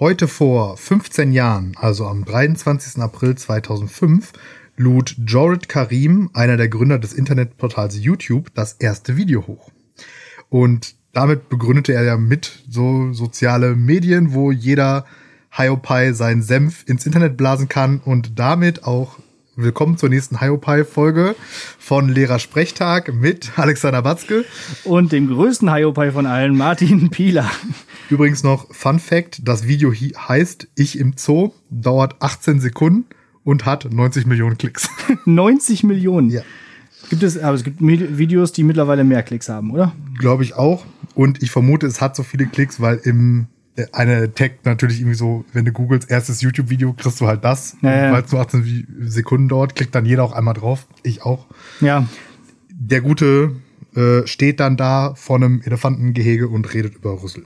Heute vor 15 Jahren, also am 23. April 2005, lud Jorid Karim, einer der Gründer des Internetportals YouTube, das erste Video hoch. Und damit begründete er ja mit so soziale Medien, wo jeder Hiopai seinen Senf ins Internet blasen kann und damit auch willkommen zur nächsten Hiopai-Folge von Lehrer Sprechtag mit Alexander Batzke. Und dem größten Hiopai von allen, Martin Pieler. Übrigens noch Fun Fact, das Video heißt Ich im Zoo, dauert 18 Sekunden und hat 90 Millionen Klicks. 90 Millionen? Ja. Gibt es, aber es gibt Videos, die mittlerweile mehr Klicks haben, oder? Glaube ich auch. Und ich vermute, es hat so viele Klicks, weil im eine Tag natürlich irgendwie so, wenn du googelst erstes YouTube-Video, kriegst du halt das. Ja, ja. Weil es nur 18 Sekunden dauert, klickt dann jeder auch einmal drauf. Ich auch. Ja. Der Gute äh, steht dann da vor einem Elefantengehege und redet über Rüssel.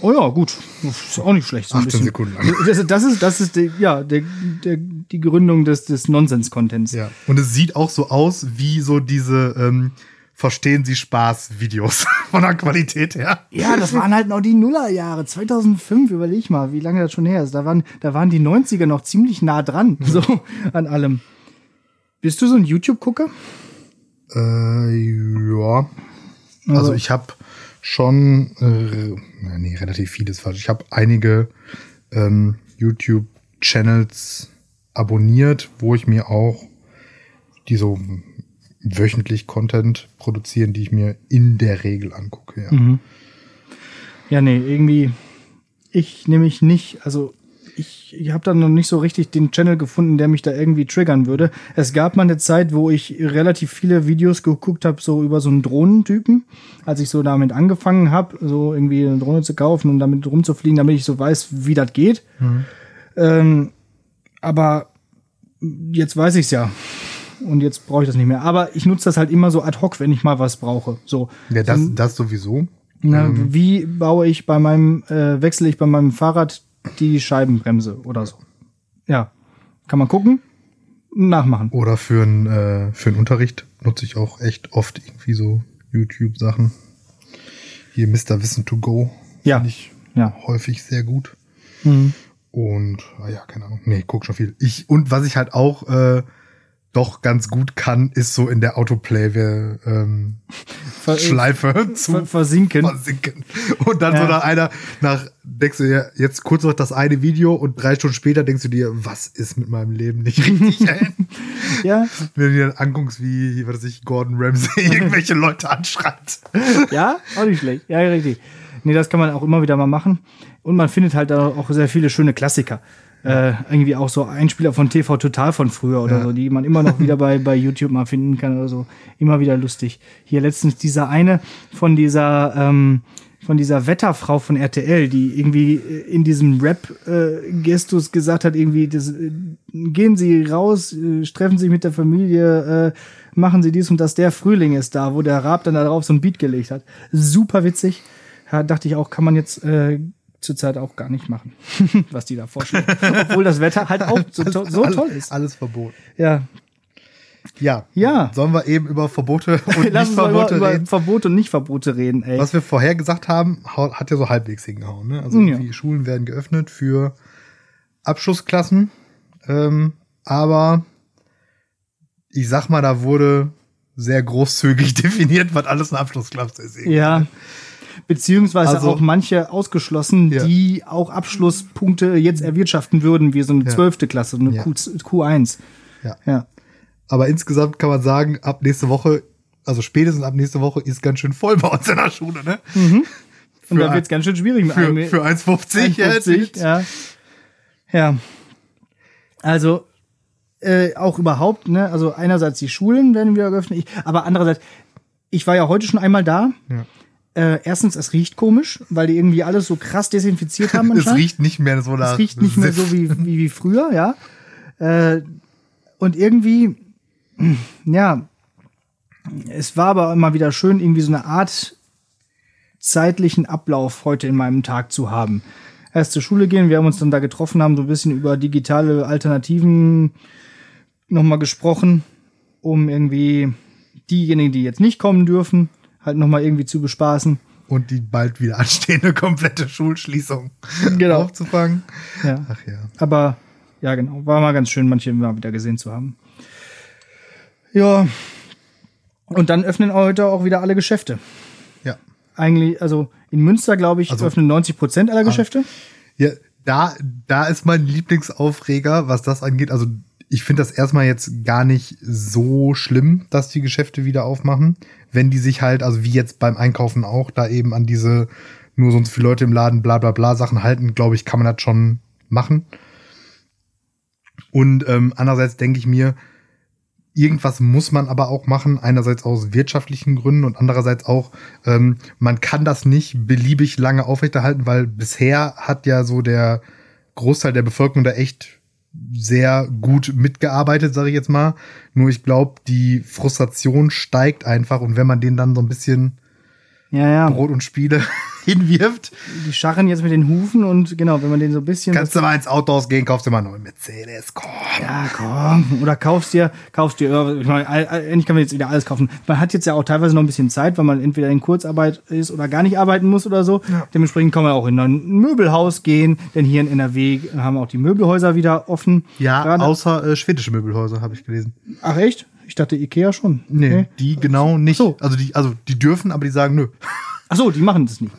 Oh ja, gut. Das ist auch nicht schlecht. So 18 Sekunden lang. Das, das, ist, das ist die, ja, der, der, die Gründung des, des Nonsens-Contents. Ja. Und es sieht auch so aus wie so diese ähm, Verstehen Sie Spaß-Videos von der Qualität her. Ja, das waren halt noch die Nullerjahre. 2005, überleg mal, wie lange das schon her ist. Da waren, da waren die 90er noch ziemlich nah dran, so an allem. Bist du so ein YouTube-Gucker? Äh, ja. Also, also ich habe schon, äh, nee, relativ vieles falsch. Ich habe einige ähm, YouTube-Channels abonniert, wo ich mir auch die so wöchentlich Content produzieren, die ich mir in der Regel angucke. Ja, mhm. ja nee, irgendwie, ich nehme mich nicht, also ich, ich habe da noch nicht so richtig den Channel gefunden, der mich da irgendwie triggern würde. Es gab mal eine Zeit, wo ich relativ viele Videos geguckt habe, so über so einen Drohnentypen, als ich so damit angefangen habe, so irgendwie eine Drohne zu kaufen und damit rumzufliegen, damit ich so weiß, wie das geht. Mhm. Ähm, aber jetzt weiß ich's ja. Und jetzt brauche ich das nicht mehr. Aber ich nutze das halt immer so ad hoc, wenn ich mal was brauche. So. Ja, das, das sowieso. Na, ähm. Wie baue ich bei meinem, äh, wechsle ich bei meinem Fahrrad die Scheibenbremse oder so. Ja, kann man gucken, nachmachen. Oder für einen äh, für einen Unterricht nutze ich auch echt oft irgendwie so YouTube-Sachen. Hier Mr. Wissen to Go. Ja. Finde ich ja. häufig sehr gut. Mhm. Und, ah ja, keine Ahnung. Nee, guck schon viel. Ich, und was ich halt auch äh, doch ganz gut kann, ist so in der Autoplay ähm, zu versinken. versinken. Und dann ja. so nach einer, nach, denkst du dir, jetzt kurz noch das eine Video und drei Stunden später denkst du dir, was ist mit meinem Leben nicht richtig, ja. Wenn du dir dann anguckst, wie, was weiß ich, Gordon Ramsay irgendwelche Leute anschreibt. ja, auch nicht schlecht. Ja, richtig. Nee, das kann man auch immer wieder mal machen. Und man findet halt auch sehr viele schöne Klassiker äh, irgendwie auch so Einspieler von TV Total von früher oder ja. so, die man immer noch wieder bei, bei YouTube mal finden kann oder so. Immer wieder lustig. Hier letztens dieser eine von dieser, ähm, von dieser Wetterfrau von RTL, die irgendwie äh, in diesem Rap-Gestus äh, gesagt hat, irgendwie, das, äh, gehen Sie raus, äh, treffen Sie mit der Familie, äh, machen Sie dies und das, der Frühling ist da, wo der Raab dann da drauf so ein Beat gelegt hat. Super witzig. Ja, dachte ich auch, kann man jetzt äh, zurzeit auch gar nicht machen, was die da vorstellen. Obwohl das Wetter halt auch so, to so alles, toll ist. Alles verboten. Ja. Ja. Ja. Sollen wir eben über Verbote und Lass nicht Verbote über, reden? Über Verbote und nicht Verbote reden, ey. Was wir vorher gesagt haben, hat ja so halbwegs hingehauen, ne? Also ja. die Schulen werden geöffnet für Abschlussklassen. Ähm, aber ich sag mal, da wurde sehr großzügig definiert, was alles eine Abschlussklasse ist. Ja beziehungsweise also, auch manche ausgeschlossen, ja. die auch Abschlusspunkte jetzt erwirtschaften würden, wie so eine zwölfte ja. Klasse, eine ja. Q, Q1. Ja. ja. Aber insgesamt kann man sagen, ab nächste Woche, also spätestens ab nächste Woche ist ganz schön voll bei uns in der Schule, ne? Mhm. Und da wird es ganz schön schwierig mit für, einem, für 1,50 1,50, ja. Ja. Also, äh, auch überhaupt, ne? Also einerseits die Schulen werden wieder geöffnet, ich, aber andererseits, ich war ja heute schon einmal da. Ja. Äh, erstens, es riecht komisch, weil die irgendwie alles so krass desinfiziert haben. es riecht nicht mehr so nach. Es riecht nicht mehr so wie, wie, wie früher, ja. Äh, und irgendwie, ja, es war aber immer wieder schön, irgendwie so eine Art zeitlichen Ablauf heute in meinem Tag zu haben. Erst zur Schule gehen, wir haben uns dann da getroffen, haben so ein bisschen über digitale Alternativen nochmal gesprochen, um irgendwie diejenigen, die jetzt nicht kommen dürfen, halt nochmal irgendwie zu bespaßen. und die bald wieder anstehende komplette Schulschließung Genau. aufzufangen. Ja. Ach ja. Aber ja, genau. War mal ganz schön, manche mal wieder gesehen zu haben. Ja. Und dann öffnen heute auch wieder alle Geschäfte. Ja. Eigentlich, also in Münster, glaube ich, Also- öffnen 90 Prozent aller Geschäfte. Ja, da, da ist mein Lieblingsaufreger, was das angeht. Also ich finde das erstmal jetzt gar nicht so schlimm, dass die Geschäfte wieder aufmachen, wenn die sich halt, also wie jetzt beim Einkaufen auch, da eben an diese nur so und so viele Leute im Laden, bla bla bla Sachen halten, glaube ich, kann man das schon machen. Und ähm, andererseits denke ich mir, irgendwas muss man aber auch machen, einerseits aus wirtschaftlichen Gründen und andererseits auch, ähm, man kann das nicht beliebig lange aufrechterhalten, weil bisher hat ja so der Großteil der Bevölkerung da echt sehr gut mitgearbeitet, sage ich jetzt mal. Nur ich glaube, die Frustration steigt einfach und wenn man denen dann so ein bisschen Ja, ja. Brot und Spiele hinwirft, Die scharren jetzt mit den Hufen und genau, wenn man den so ein bisschen. kannst du mal ins Autohaus gehen, kaufst dir mal einen neuen Mercedes, komm. Ja, komm. Oder kaufst dir, kaufst dir, ich meine, endlich kann man jetzt wieder alles kaufen. Man hat jetzt ja auch teilweise noch ein bisschen Zeit, weil man entweder in Kurzarbeit ist oder gar nicht arbeiten muss oder so. Ja. Dementsprechend kann man auch in ein Möbelhaus gehen, denn hier in NRW haben auch die Möbelhäuser wieder offen. Ja, Gerade- außer äh, schwedische Möbelhäuser, habe ich gelesen. Ach echt? Ich dachte Ikea schon. Nee, Okay. die genau nicht. So. Also die, also die dürfen, aber die sagen nö. Ach so, die machen das nicht.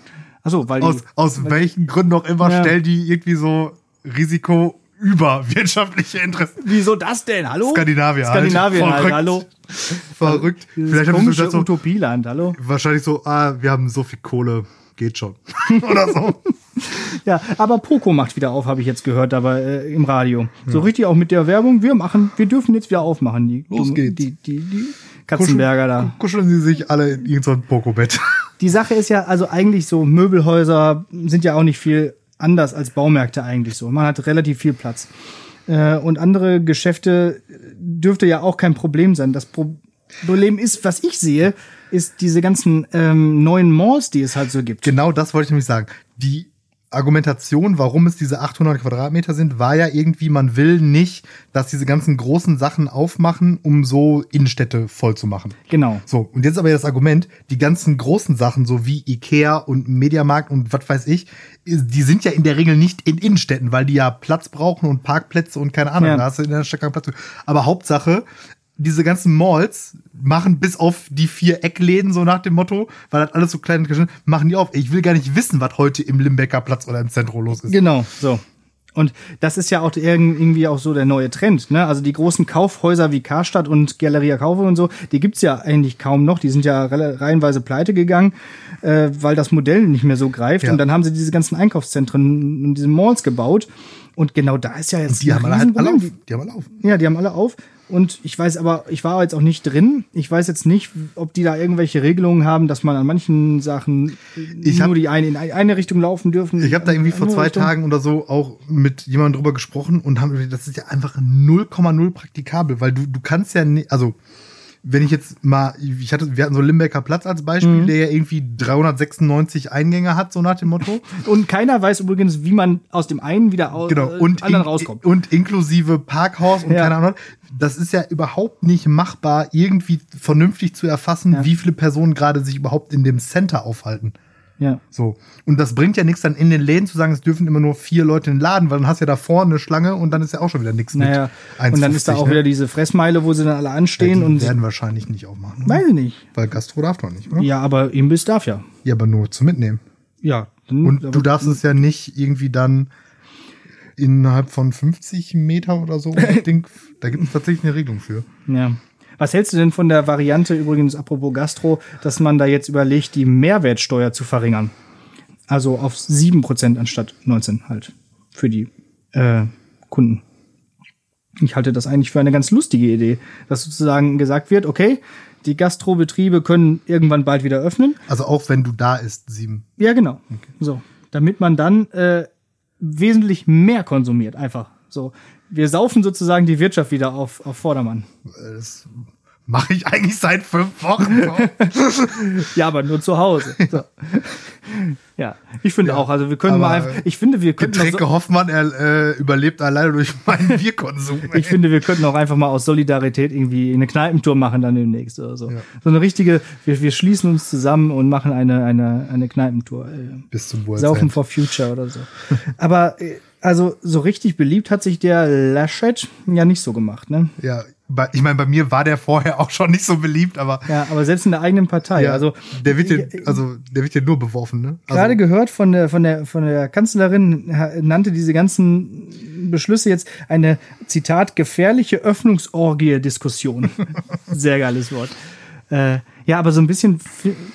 Ach so, weil die, Aus, aus welchen Gründen auch immer Ja. stellen die irgendwie so Risiko über wirtschaftliche Interessen. Wieso das denn? Hallo? Skandinavien halt. Skandinavien halt, Verrückt. hallo. Verrückt. Dieses Vielleicht haben das so, Utopieland, hallo? wahrscheinlich so, ah, wir haben so viel Kohle, geht schon. Oder so. Ja, aber Poco macht wieder auf, habe ich jetzt gehört, aber äh, im Radio. So Hm. richtig auch mit der Werbung. Wir machen, wir dürfen jetzt wieder aufmachen. Die, Los geht's. Die, die, die Katzenberger da. Kuscheln sie sich alle in irgendein Pokobett. Die Sache ist ja, also eigentlich so, Möbelhäuser sind ja auch nicht viel anders als Baumärkte eigentlich so. Man hat relativ viel Platz. Äh, und andere Geschäfte dürfte ja auch kein Problem sein. Das Pro Problem ist, was ich sehe, ist diese ganzen ähm, neuen Malls, die es halt so gibt. Genau das wollte ich nämlich sagen. Die Argumentation, warum es diese 800 Quadratmeter sind, war ja irgendwie, man will nicht, dass diese ganzen großen Sachen aufmachen, um so Innenstädte voll zu machen. Genau. So, und jetzt aber das Argument, die ganzen großen Sachen, so wie Ikea und Mediamarkt und was weiß ich, die sind ja in der Regel nicht in Innenstädten, weil die ja Platz brauchen und Parkplätze und keine Ahnung, Ja. da hast du in der Stadt keinen Platz. Aber Hauptsache, diese ganzen Malls machen bis auf die vier Eckläden, so nach dem Motto, weil das alles so klein ist, machen die auf. Ich will gar nicht wissen, was heute im Limbecker Platz oder im Zentrum los ist. Genau, so. Und das ist ja auch irgend- irgendwie auch so der neue Trend. Ne? Also die großen Kaufhäuser wie Karstadt und Galeria Kaufhof und so, die gibt's ja eigentlich kaum noch. Die sind ja reihenweise pleite gegangen, äh, weil das Modell nicht mehr so greift. Ja. Und dann haben sie diese ganzen Einkaufszentren und diese Malls gebaut. Und genau da ist ja jetzt Die ein haben alle halt alle auf. Die haben alle auf. Ja, die haben alle auf. Und ich weiß aber, ich war jetzt auch nicht drin. Ich weiß jetzt nicht, ob die da irgendwelche Regelungen haben, dass man an manchen Sachen Ich nur hab- die eine in eine Richtung laufen dürfen. Ich habe da irgendwie vor zwei Richtung. Tagen oder so auch mit jemandem drüber gesprochen und haben, das ist ja einfach 0,0 praktikabel, weil du, du kannst ja nicht, also wenn ich jetzt mal, ich hatte, wir hatten so Limbecker Platz als Beispiel, Mhm. der ja irgendwie 396 Eingänge hat, so nach dem Motto. Und keiner weiß übrigens, wie man aus dem einen wieder aus Genau. äh, Und, anderen in, rauskommt. und inklusive Parkhaus und Ja. keine Ahnung. Das ist ja überhaupt nicht machbar, irgendwie vernünftig zu erfassen, Ja. wie viele Personen gerade sich überhaupt in dem Center aufhalten. Ja. So. Und das bringt ja nichts, dann in den Läden zu sagen, es dürfen immer nur vier Leute in den Laden, weil dann hast du ja da vorne eine Schlange und dann ist ja auch schon wieder nichts Naja. mit Und dann ist da 1,50, auch ne? wieder diese Fressmeile, wo sie dann alle Ja, anstehen die und werden wahrscheinlich nicht aufmachen. weiß ich nicht. Weil Gastro darf doch nicht, oder? Ja, aber Imbiss darf ja. Ja, aber nur zum Mitnehmen. Ja. dann- Und du darfst es ja nicht irgendwie dann innerhalb von 50 Meter oder so. Da gibt es tatsächlich eine Regelung für. Ja. Was hältst du denn von der Variante, übrigens apropos Gastro, dass man da jetzt überlegt, die Mehrwertsteuer zu verringern? Also auf 7% anstatt 19 halt. Für die äh, Kunden. Ich halte das eigentlich für eine ganz lustige Idee, dass sozusagen gesagt wird, okay, die Gastrobetriebe können irgendwann bald wieder öffnen. Also auch wenn du da ist, sieben. Ja, genau. So. Damit man dann äh, wesentlich mehr konsumiert, einfach. So. Wir saufen sozusagen die Wirtschaft wieder auf, auf Vordermann. Das Mache ich eigentlich seit fünf Wochen. ja, aber nur zu Hause. So. Ja, ich finde ja, auch. Also wir können mal einfach, ich finde, wir könnten. Getränke so, Hoffmann er, äh, überlebt alleine durch meinen Bierkonsum. ich finde, wir könnten auch einfach mal aus Solidarität irgendwie eine Kneipentour machen dann demnächst oder so. Ja. So eine richtige, wir, wir schließen uns zusammen und machen eine, eine, eine Kneipentour. Äh, Bis zum World's Saufen End. for Future oder so. Aber äh, also so richtig beliebt hat sich der Laschet ja nicht so gemacht, ne? Ja, ich meine, bei mir war der vorher auch schon nicht so beliebt, aber. Ja, aber selbst in der eigenen Partei. Ja, also, der wird ja, also, der wird ja nur beworfen, ne? Also, gerade gehört von der, von der, von der Kanzlerin nannte diese ganzen Beschlüsse jetzt eine, Zitat, gefährliche Öffnungsorgie-Diskussion. Sehr geiles Wort. Äh, ja, aber so ein bisschen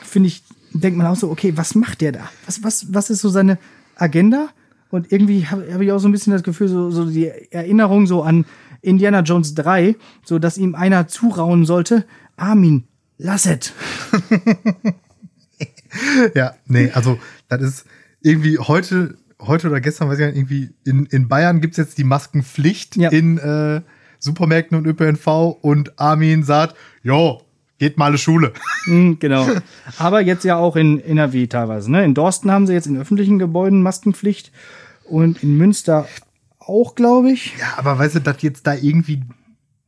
finde ich, denkt man auch so, okay, was macht der da? Was, was, was ist so seine Agenda? Und irgendwie habe hab ich auch so ein bisschen das Gefühl, so, so die Erinnerung so an Indiana Jones 3, so dass ihm einer zurauen sollte, Armin, lass es. ja, nee, also das ist irgendwie heute, heute oder gestern, weiß ich nicht, irgendwie in, in Bayern gibt's jetzt die Maskenpflicht ja. in äh, Supermärkten und ÖPNV und Armin sagt, jo, geht mal eine Schule. Mhm, genau. Aber jetzt ja auch in NRW teilweise. Ne? In Dorsten haben sie jetzt in öffentlichen Gebäuden Maskenpflicht und in Münster auch, glaube ich. Ja, aber weißt du, dass jetzt da irgendwie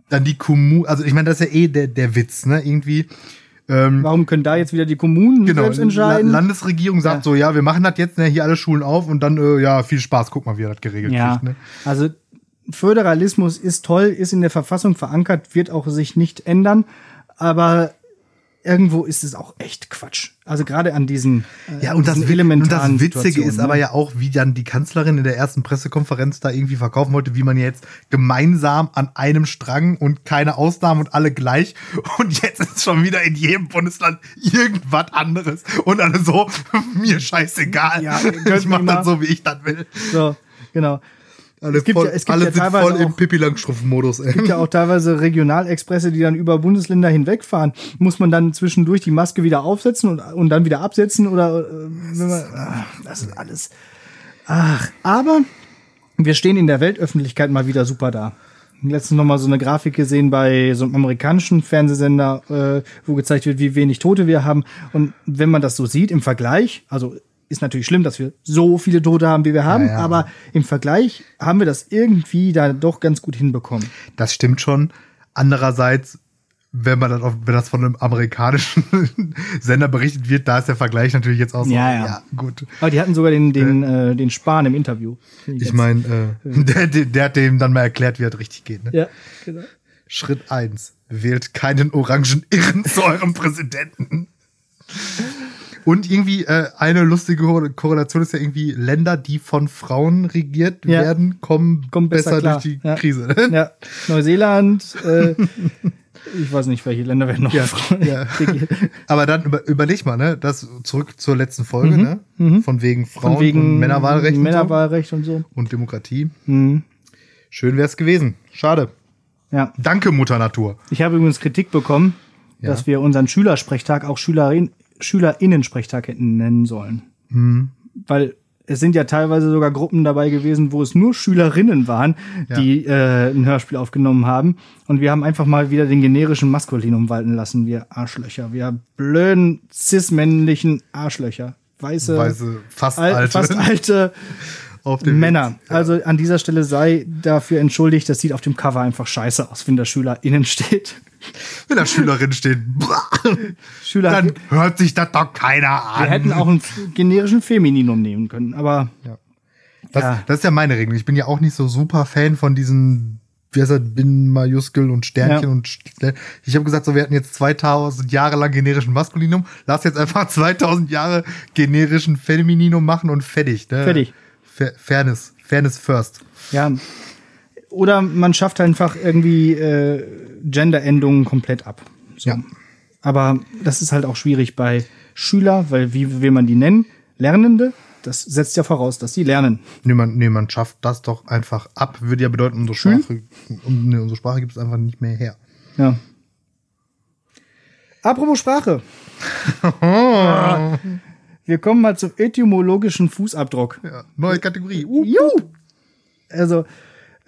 dann die Kommune, also ich meine, das ist ja eh der, der Witz, ne? Irgendwie. Ähm, Warum können da jetzt wieder die Kommunen genau, selbst entscheiden? La Landesregierung sagt ja. so, ja, wir machen das jetzt, ne, hier alle Schulen auf und dann, äh, ja, viel Spaß, guck mal, wie er das geregelt ja. kriegt. Ne? Also Föderalismus ist toll, ist in der Verfassung verankert, wird auch sich nicht ändern, aber irgendwo ist es auch echt Quatsch. Also gerade an diesen äh, Ja, und das, elementaren und das Witzige ist ne? aber ja auch, wie dann die Kanzlerin in der ersten Pressekonferenz da irgendwie verkaufen wollte, wie man jetzt gemeinsam an einem Strang und keine Ausnahmen und alle gleich. Und jetzt ist schon wieder in jedem Bundesland irgendwas anderes. Und alle so, mir scheißegal. Ja, ich mach das so, wie ich das will. So, genau. Alle, es gibt voll, ja, es gibt alle ja sind voll im Pippi Langstrumpf-Modus. Es gibt ja auch teilweise Regionalexpresse, die dann über Bundesländer hinwegfahren. Muss man dann zwischendurch die Maske wieder aufsetzen und, und dann wieder absetzen oder äh, man, ach, das ist alles. Ach, aber wir stehen in der Weltöffentlichkeit mal wieder super da. Letztens noch mal so eine Grafik gesehen bei so einem amerikanischen Fernsehsender, äh, wo gezeigt wird, wie wenig Tote wir haben. Und wenn man das so sieht im Vergleich, also ist natürlich schlimm, dass wir so viele Tote haben, wie wir haben, ja, ja. aber im Vergleich haben wir das irgendwie da doch ganz gut hinbekommen. Das stimmt schon. Andererseits, wenn man das, auf, wenn das von einem amerikanischen Sender berichtet wird, da ist der Vergleich natürlich jetzt auch so. Ja, ja. ja gut. Aber die hatten sogar den, den, äh, den Spahn im Interview. Ich, ich meine, äh, der, der hat dem dann mal erklärt, wie das richtig geht. Ne? Ja, genau. Schritt eins: Wählt keinen orangen Irren zu eurem Präsidenten. Und irgendwie äh, eine lustige Korrelation ist ja irgendwie Länder, die von Frauen regiert ja. werden, kommen, kommen besser, besser durch die ja. Krise. Ja, Neuseeland, äh, ich weiß nicht, welche Länder werden noch ja, ja. Aber dann über, überleg mal, ne, das zurück zur letzten Folge, mhm. ne? Mhm. Von wegen Frauen Von wegen und Männerwahlrecht, Männerwahlrecht und so. Und, so. und Demokratie. Mhm. Schön wär's gewesen. Schade. Ja. Danke, Mutter Natur. Ich habe übrigens Kritik bekommen, ja. dass wir unseren Schülersprechtag auch Schülerin, SchülerInnen-Sprechtag hätten nennen sollen. Mhm. Weil es sind ja teilweise sogar Gruppen dabei gewesen, wo es nur Schülerinnen waren, ja. die äh, ein Hörspiel aufgenommen haben. Und wir haben einfach mal wieder den generischen Maskulinum walten lassen, wir Arschlöcher. Wir blöden, cis-männlichen Arschlöcher. Weiße, Weiße fast al alte. Fast alte Männer. Ja. Also an dieser Stelle sei dafür entschuldigt, das sieht auf dem Cover einfach scheiße aus, wenn da SchülerInnen steht. Wenn da Schülerin steht, Schüler, dann hört sich das doch keiner an. Wir hätten auch einen generischen Femininum nehmen können, aber. Ja. Das, ja. das ist ja meine Regel. Ich bin ja auch nicht so super Fan von diesen wie heißt das, Binnen-Majuskel und Sternchen ja. und ich habe gesagt, so wir hatten jetzt 2000 Jahre lang generischen Maskulinum, lass jetzt einfach 2000 Jahre generischen Femininum machen und fertig. Ne? Fertig. Fairness, Fairness first. Ja. Oder man schafft einfach irgendwie äh, Gender-Endungen komplett ab. So. Ja. Aber das ist halt auch schwierig bei Schüler, weil wie will man die nennen? Lernende? Das setzt ja voraus, dass sie lernen. Nee, man, nee, man schafft das doch einfach ab. Würde ja bedeuten, unsere Sprache, um, nee, unsere Sprache gibt es einfach nicht mehr her. Ja. Apropos Sprache. Wir kommen mal zum etymologischen Fußabdruck. Ja, neue Kategorie. Uh, uh. Also,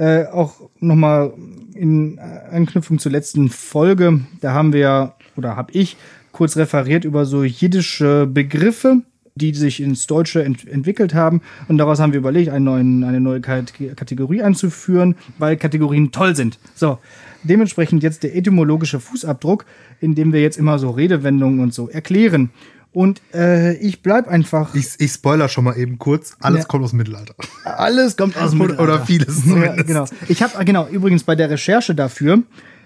Äh, auch nochmal in Anknüpfung zur letzten Folge, da haben wir, oder habe ich kurz referiert über so jiddische Begriffe, die sich ins Deutsche ent entwickelt haben. Und daraus haben wir überlegt, neuen, eine neue Kategorie einzuführen, weil Kategorien toll sind. So, dementsprechend jetzt der etymologische Fußabdruck, in dem wir jetzt immer so Redewendungen und so erklären. Und äh, ich bleib einfach. Ich, ich spoiler schon mal eben kurz. Alles ja. kommt aus dem Mittelalter. Alles kommt aus dem Mittelalter. Oder vieles. Ja, genau. Ich habe genau übrigens bei der Recherche dafür.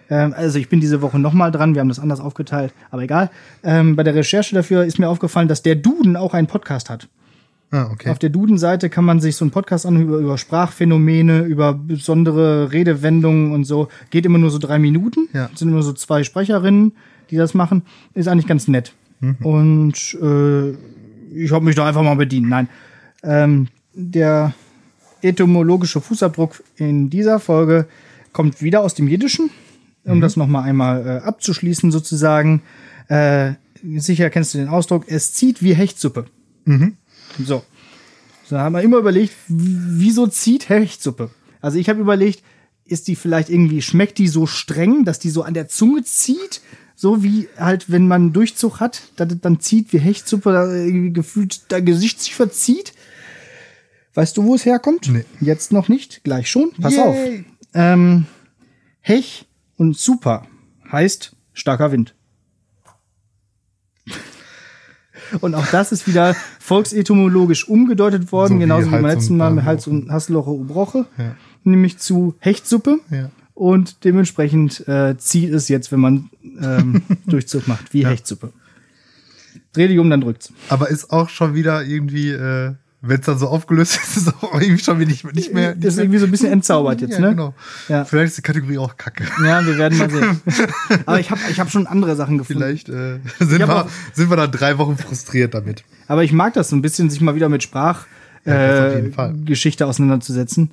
Ähm, also ich bin diese Woche noch mal dran. Wir haben das anders aufgeteilt, aber egal. Ähm, bei der Recherche dafür ist mir aufgefallen, dass der Duden auch einen Podcast hat. Ah, okay. Auf der Duden-Seite kann man sich so einen Podcast anhören über, über Sprachphänomene, über besondere Redewendungen und so. Geht immer nur so drei Minuten. Ja. Es sind immer so zwei Sprecherinnen, die das machen. Ist eigentlich ganz nett. Mhm. Und äh, ich habe mich da einfach mal bedient. Nein. Ähm, der etymologische Fußabdruck in dieser Folge kommt wieder aus dem Jiddischen, um mhm. das nochmal einmal äh, abzuschließen sozusagen. Äh, sicher kennst du den Ausdruck, es zieht wie Hechtsuppe. Mhm. So. So haben wir immer überlegt, wieso zieht Hechtsuppe? Also ich habe überlegt, ist die vielleicht irgendwie, schmeckt die so streng, dass die so an der Zunge zieht? So wie halt, wenn man einen Durchzug hat, dann, dann zieht wie Hechtsuppe, da irgendwie gefühlt dein Gesicht sich verzieht. Weißt du, wo es herkommt? Nee. Jetzt noch nicht, gleich schon. Pass Yay. auf. Ähm, Hech und Super heißt starker Wind. Und auch das ist wieder volksetymologisch umgedeutet worden, so genauso wie, wie beim letzten Mal mit Hals und Hasseloche Ubroche, ja. nämlich zu Hechtsuppe. Ja. Und dementsprechend äh, zieht es jetzt, wenn man ähm, Durchzug macht, wie ja. Hechtsuppe. Dreh dich um, dann drückt's. Aber ist auch schon wieder irgendwie, äh, wenn es dann so aufgelöst ist, ist es auch irgendwie schon wieder nicht, nicht mehr. Nicht ist mehr. irgendwie so ein bisschen entzaubert jetzt, ja, ne? Genau. Ja. Vielleicht ist die Kategorie auch kacke. Ja, wir werden mal sehen. Aber ich habe ich hab schon andere Sachen gefunden. Vielleicht äh, sind, wir, sind wir dann drei Wochen frustriert damit. Aber ich mag das so ein bisschen, sich mal wieder mit Sprachgeschichte äh, auseinanderzusetzen.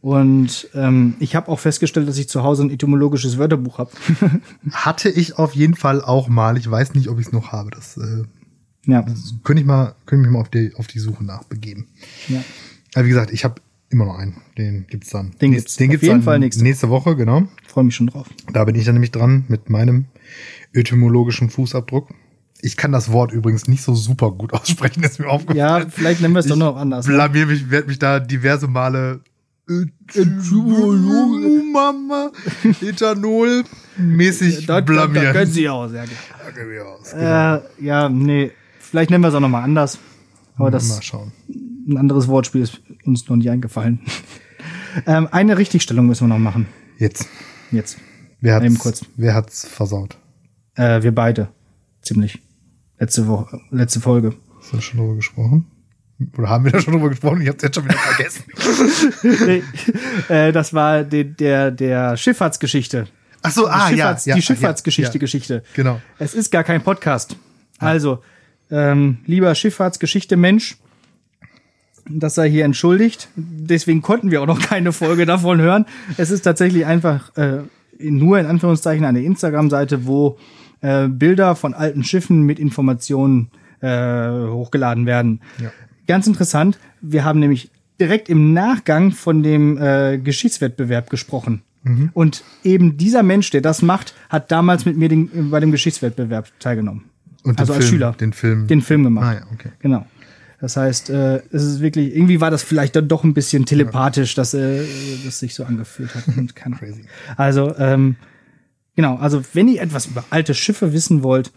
Und ähm, ich habe auch festgestellt, dass ich zu Hause ein etymologisches Wörterbuch habe. Hatte ich auf jeden Fall auch mal. Ich weiß nicht, ob ich es noch habe. Das, äh, ja. das könnte ich mal, könnte ich mich mal auf die, auf die Suche nachbegeben. Ja. Aber wie gesagt, ich habe immer noch einen. Den gibt's dann. Den gibt's. Den gibt's auf jeden Fall nächste. nächste Woche, genau. Freue mich schon drauf. Da bin ich dann nämlich dran mit meinem etymologischen Fußabdruck. Ich kann das Wort übrigens nicht so super gut aussprechen, ist mir aufgefallen. Ja, vielleicht nennen wir es doch noch anders. Ne? Blamier mich, werde mich da diverse Male Mama, Ethanol mäßig da, blamieren. Da, da können Sie auch, sehr gerne. Aus, genau. äh, ja, nee, vielleicht nennen wir es auch nochmal anders. Aber das mal schauen. ein anderes Wortspiel ist uns noch nicht eingefallen. ähm, eine Richtigstellung müssen wir noch machen. Jetzt. Jetzt. Wer hat's, Eben kurz. Wer hat's versaut? Äh, wir beide. Ziemlich. Letzte Woche, letzte Folge. Hast du schon drüber gesprochen? Oder haben wir da schon drüber gesprochen? Ich hab's jetzt schon wieder vergessen. nee, äh, das war de, der, der Schifffahrtsgeschichte. Ach so, ah, Schifffahrts, ja, Die ja, Schifffahrtsgeschichte, ja, Geschichte. Genau. Es ist gar kein Podcast. Also, ähm, lieber Schifffahrtsgeschichte-Mensch, das sei hier entschuldigt. Deswegen konnten wir auch noch keine Folge davon hören. Es ist tatsächlich einfach äh, nur in Anführungszeichen eine Instagram-Seite, wo äh, Bilder von alten Schiffen mit Informationen äh, hochgeladen werden. Ja. Ganz interessant. Wir haben nämlich direkt im Nachgang von dem äh, Geschichtswettbewerb gesprochen. Mhm. Und eben dieser Mensch, der das macht, hat damals mit mir den, bei dem Geschichtswettbewerb teilgenommen. Und also als Film, Schüler. Den Film. Den Film gemacht. Ah, ja, okay. Genau. Das heißt, äh, es ist wirklich, irgendwie war das vielleicht dann doch ein bisschen telepathisch, dass äh, das sich so angefühlt hat. Und keine Crazy. Also, ähm, genau, also wenn ihr etwas über alte Schiffe wissen wollt,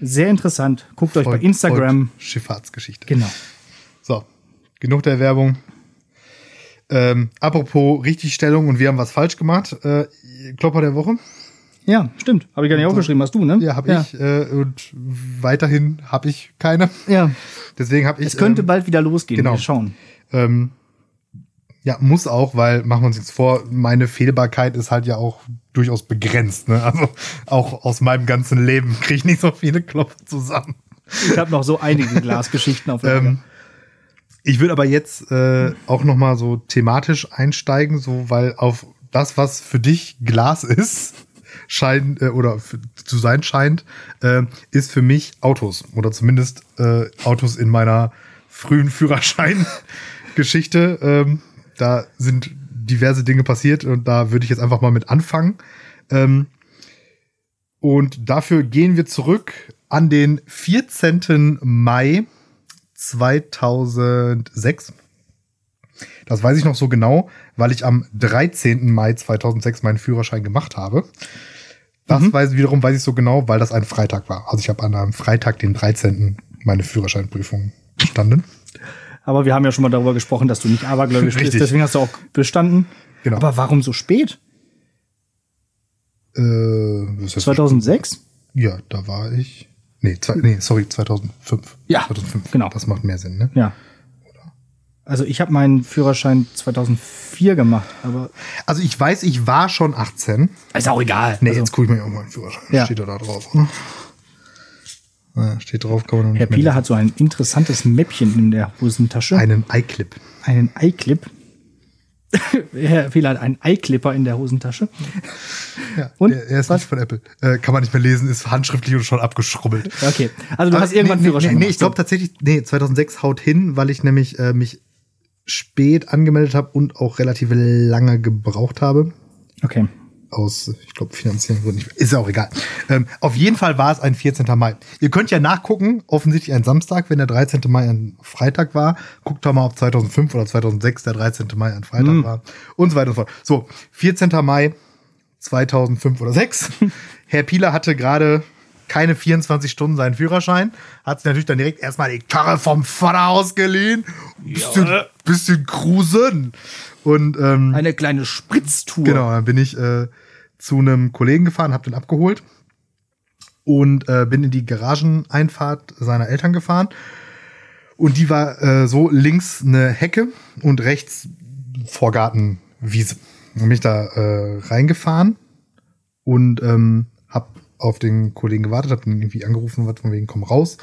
sehr interessant, guckt euch bei Instagram. folgt Schifffahrtsgeschichte. Genau. Genug der Werbung. Ähm, apropos Richtigstellung und wir haben was falsch gemacht. Äh, Klopper der Woche. Ja, stimmt. Habe ich gar nicht aufgeschrieben. Hast du, ne? Ja, habe ich. Äh, und weiterhin habe ich keine. Ja. Deswegen habe ich. Es könnte ähm, bald wieder losgehen. genau. Wir schauen. Ähm, ja, muss auch, weil, machen wir uns jetzt vor, meine Fehlbarkeit ist halt ja auch durchaus begrenzt. Ne? Also auch aus meinem ganzen Leben kriege ich nicht so viele Klopfer zusammen. Ich habe noch so einige Glasgeschichten auf Lager. Ähm, ich würde aber jetzt äh, auch noch mal so thematisch einsteigen, so weil auf das, was für dich Glas ist, scheint äh, oder zu sein scheint, äh, ist für mich Autos oder zumindest äh, Autos in meiner frühen Führerschein-Geschichte. Ähm, da sind diverse Dinge passiert und da würde ich jetzt einfach mal mit anfangen. Ähm, und dafür gehen wir zurück an den 14. Mai 2006. Das weiß ich noch so genau, weil ich am 13. Mai 2006 meinen Führerschein gemacht habe. Das Mhm. weiß wiederum weiß ich so genau, weil das ein Freitag war. Also ich habe an einem Freitag, den 13. meine Führerscheinprüfung bestanden. Aber wir haben ja schon mal darüber gesprochen, dass du nicht abergläubisch bist. Deswegen hast du auch bestanden. Genau. Aber warum so spät? Äh, was heißt 2006? Ja, da war ich. Nee, zwei, nee, sorry, 2005. Ja, 2005. genau. Das macht mehr Sinn, ne? Ja. Also ich habe meinen Führerschein 2004 gemacht, aber Also ich weiß, ich war schon 18. ist auch egal. Nee, also, jetzt gucke ich mir auch meinen Führerschein. Ja. Steht da drauf, oder? Ja, steht drauf, kann man noch nicht Herr Pieler hat so ein interessantes Mäppchen in der Hosentasche. Einen iClip. einen Eye-Clip. Herr Pieler hat einen Eye-Clipper in der Hosentasche. Ja, Und? Er ist Was? nicht von Apple. Äh, kann man nicht mehr lesen, ist handschriftlich und schon abgeschrubbelt. Okay, also du Aber hast irgendwann nee, Führerschein Nee, nee, ich glaube tatsächlich, nee, 2006 haut hin, weil ich nämlich äh, mich spät angemeldet habe und auch relativ lange gebraucht habe. Okay. Aus, ich glaube, finanziellen Gründen. nicht. Ist ja auch egal. Ähm, auf jeden Fall war es ein 14. Mai. Ihr könnt ja nachgucken, offensichtlich ein Samstag, wenn der 13. Mai ein Freitag war. Guckt doch mal, ob 2005 oder 2006 der 13. Mai ein Freitag war. Und so weiter und so fort. So, 14. Mai 2005 oder 6. Herr Pieler hatte gerade keine 24 Stunden seinen Führerschein, hat sich natürlich dann direkt erstmal die Karre vom Vater ausgeliehen, bisschen, bisschen cruisen. Und ähm, Eine kleine Spritztour. Genau, dann bin ich äh, zu einem Kollegen gefahren, habe den abgeholt und äh, bin in die Garageneinfahrt seiner Eltern gefahren. Und die war äh, so links eine Hecke und rechts Vorgartenwiese. Dann bin ich da äh, reingefahren und ähm, hab auf den Kollegen gewartet, hab ihn irgendwie angerufen, was von wegen komm raus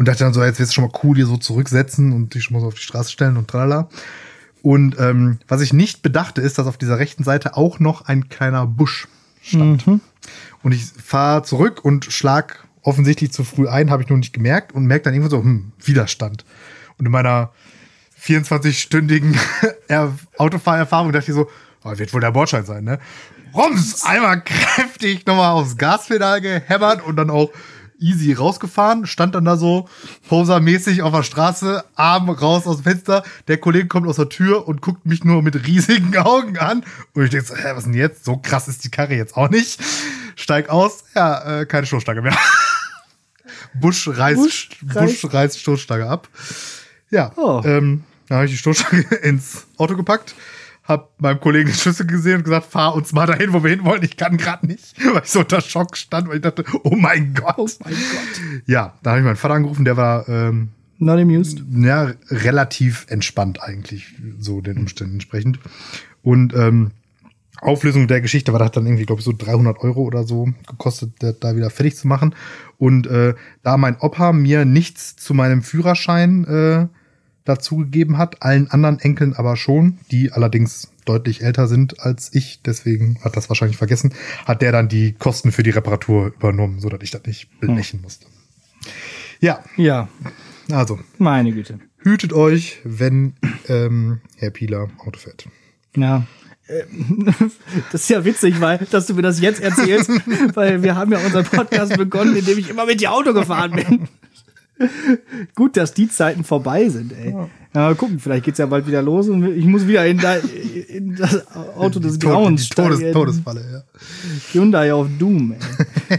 und dachte dann so, jetzt wirst du schon mal cool hier so zurücksetzen und dich schon mal so auf die Straße stellen und tralala. Und ähm, was ich nicht bedachte, ist, dass auf dieser rechten Seite auch noch ein kleiner Busch stand. Und ich fahre zurück und schlag offensichtlich zu früh ein, habe ich nur nicht gemerkt und merke dann irgendwann so, hm, Widerstand. Und in meiner 24-stündigen Er- Autofahrerfahrung dachte ich so, oh, wird wohl der Bordschein sein, ne? Rums, einmal kräftig nochmal aufs Gaspedal gehämmert und dann auch easy rausgefahren, stand dann da so posermäßig auf der Straße, Arm raus aus dem Fenster. Der Kollege kommt aus der Tür und guckt mich nur mit riesigen Augen an. Und ich denke so, hä, was denn jetzt? So krass ist die Karre jetzt auch nicht. Steig aus, ja, äh, keine Stoßstange mehr. Busch reißt, Busch reißt- Busch reißt Stoßstange ab. Ja, Oh. ähm, dann habe ich die Stoßstange ins Auto gepackt, hab meinem Kollegen den Schlüssel gesehen und gesagt, fahr uns mal dahin, wo wir hin wollen. Ich kann gerade nicht, weil ich so unter Schock stand, weil ich dachte, oh mein Gott. Oh mein Gott. Ja, da habe ich meinen Vater angerufen, der war ähm, Not amused. ja, relativ entspannt eigentlich, so den Umständen entsprechend. Und ähm, Auflösung der Geschichte war das dann irgendwie, glaube ich, so 300 Euro oder so gekostet, da wieder fertig zu machen. Und äh, da mein Opa mir nichts zu meinem Führerschein äh, dazu gegeben hat, allen anderen Enkeln aber schon, die allerdings deutlich älter sind als ich, deswegen hat das wahrscheinlich vergessen, hat der dann die Kosten für die Reparatur übernommen, so dass ich das nicht belechen musste. Ja, Ja, also meine Güte. hütet euch, wenn ähm, Herr Pieler Auto fährt. Ja. Äh, Das ist ja witzig, weil, dass du mir das jetzt erzählst, weil wir haben ja unseren Podcast begonnen, indem ich immer mit dir Auto gefahren bin. Gut, dass die Zeiten vorbei sind, ey. Ja. mal gucken, vielleicht geht's ja bald wieder los und ich muss wieder in, da, in das Auto des Grauens Todes steigen. Todesfalle, ja. Hyundai auf Doom, ey.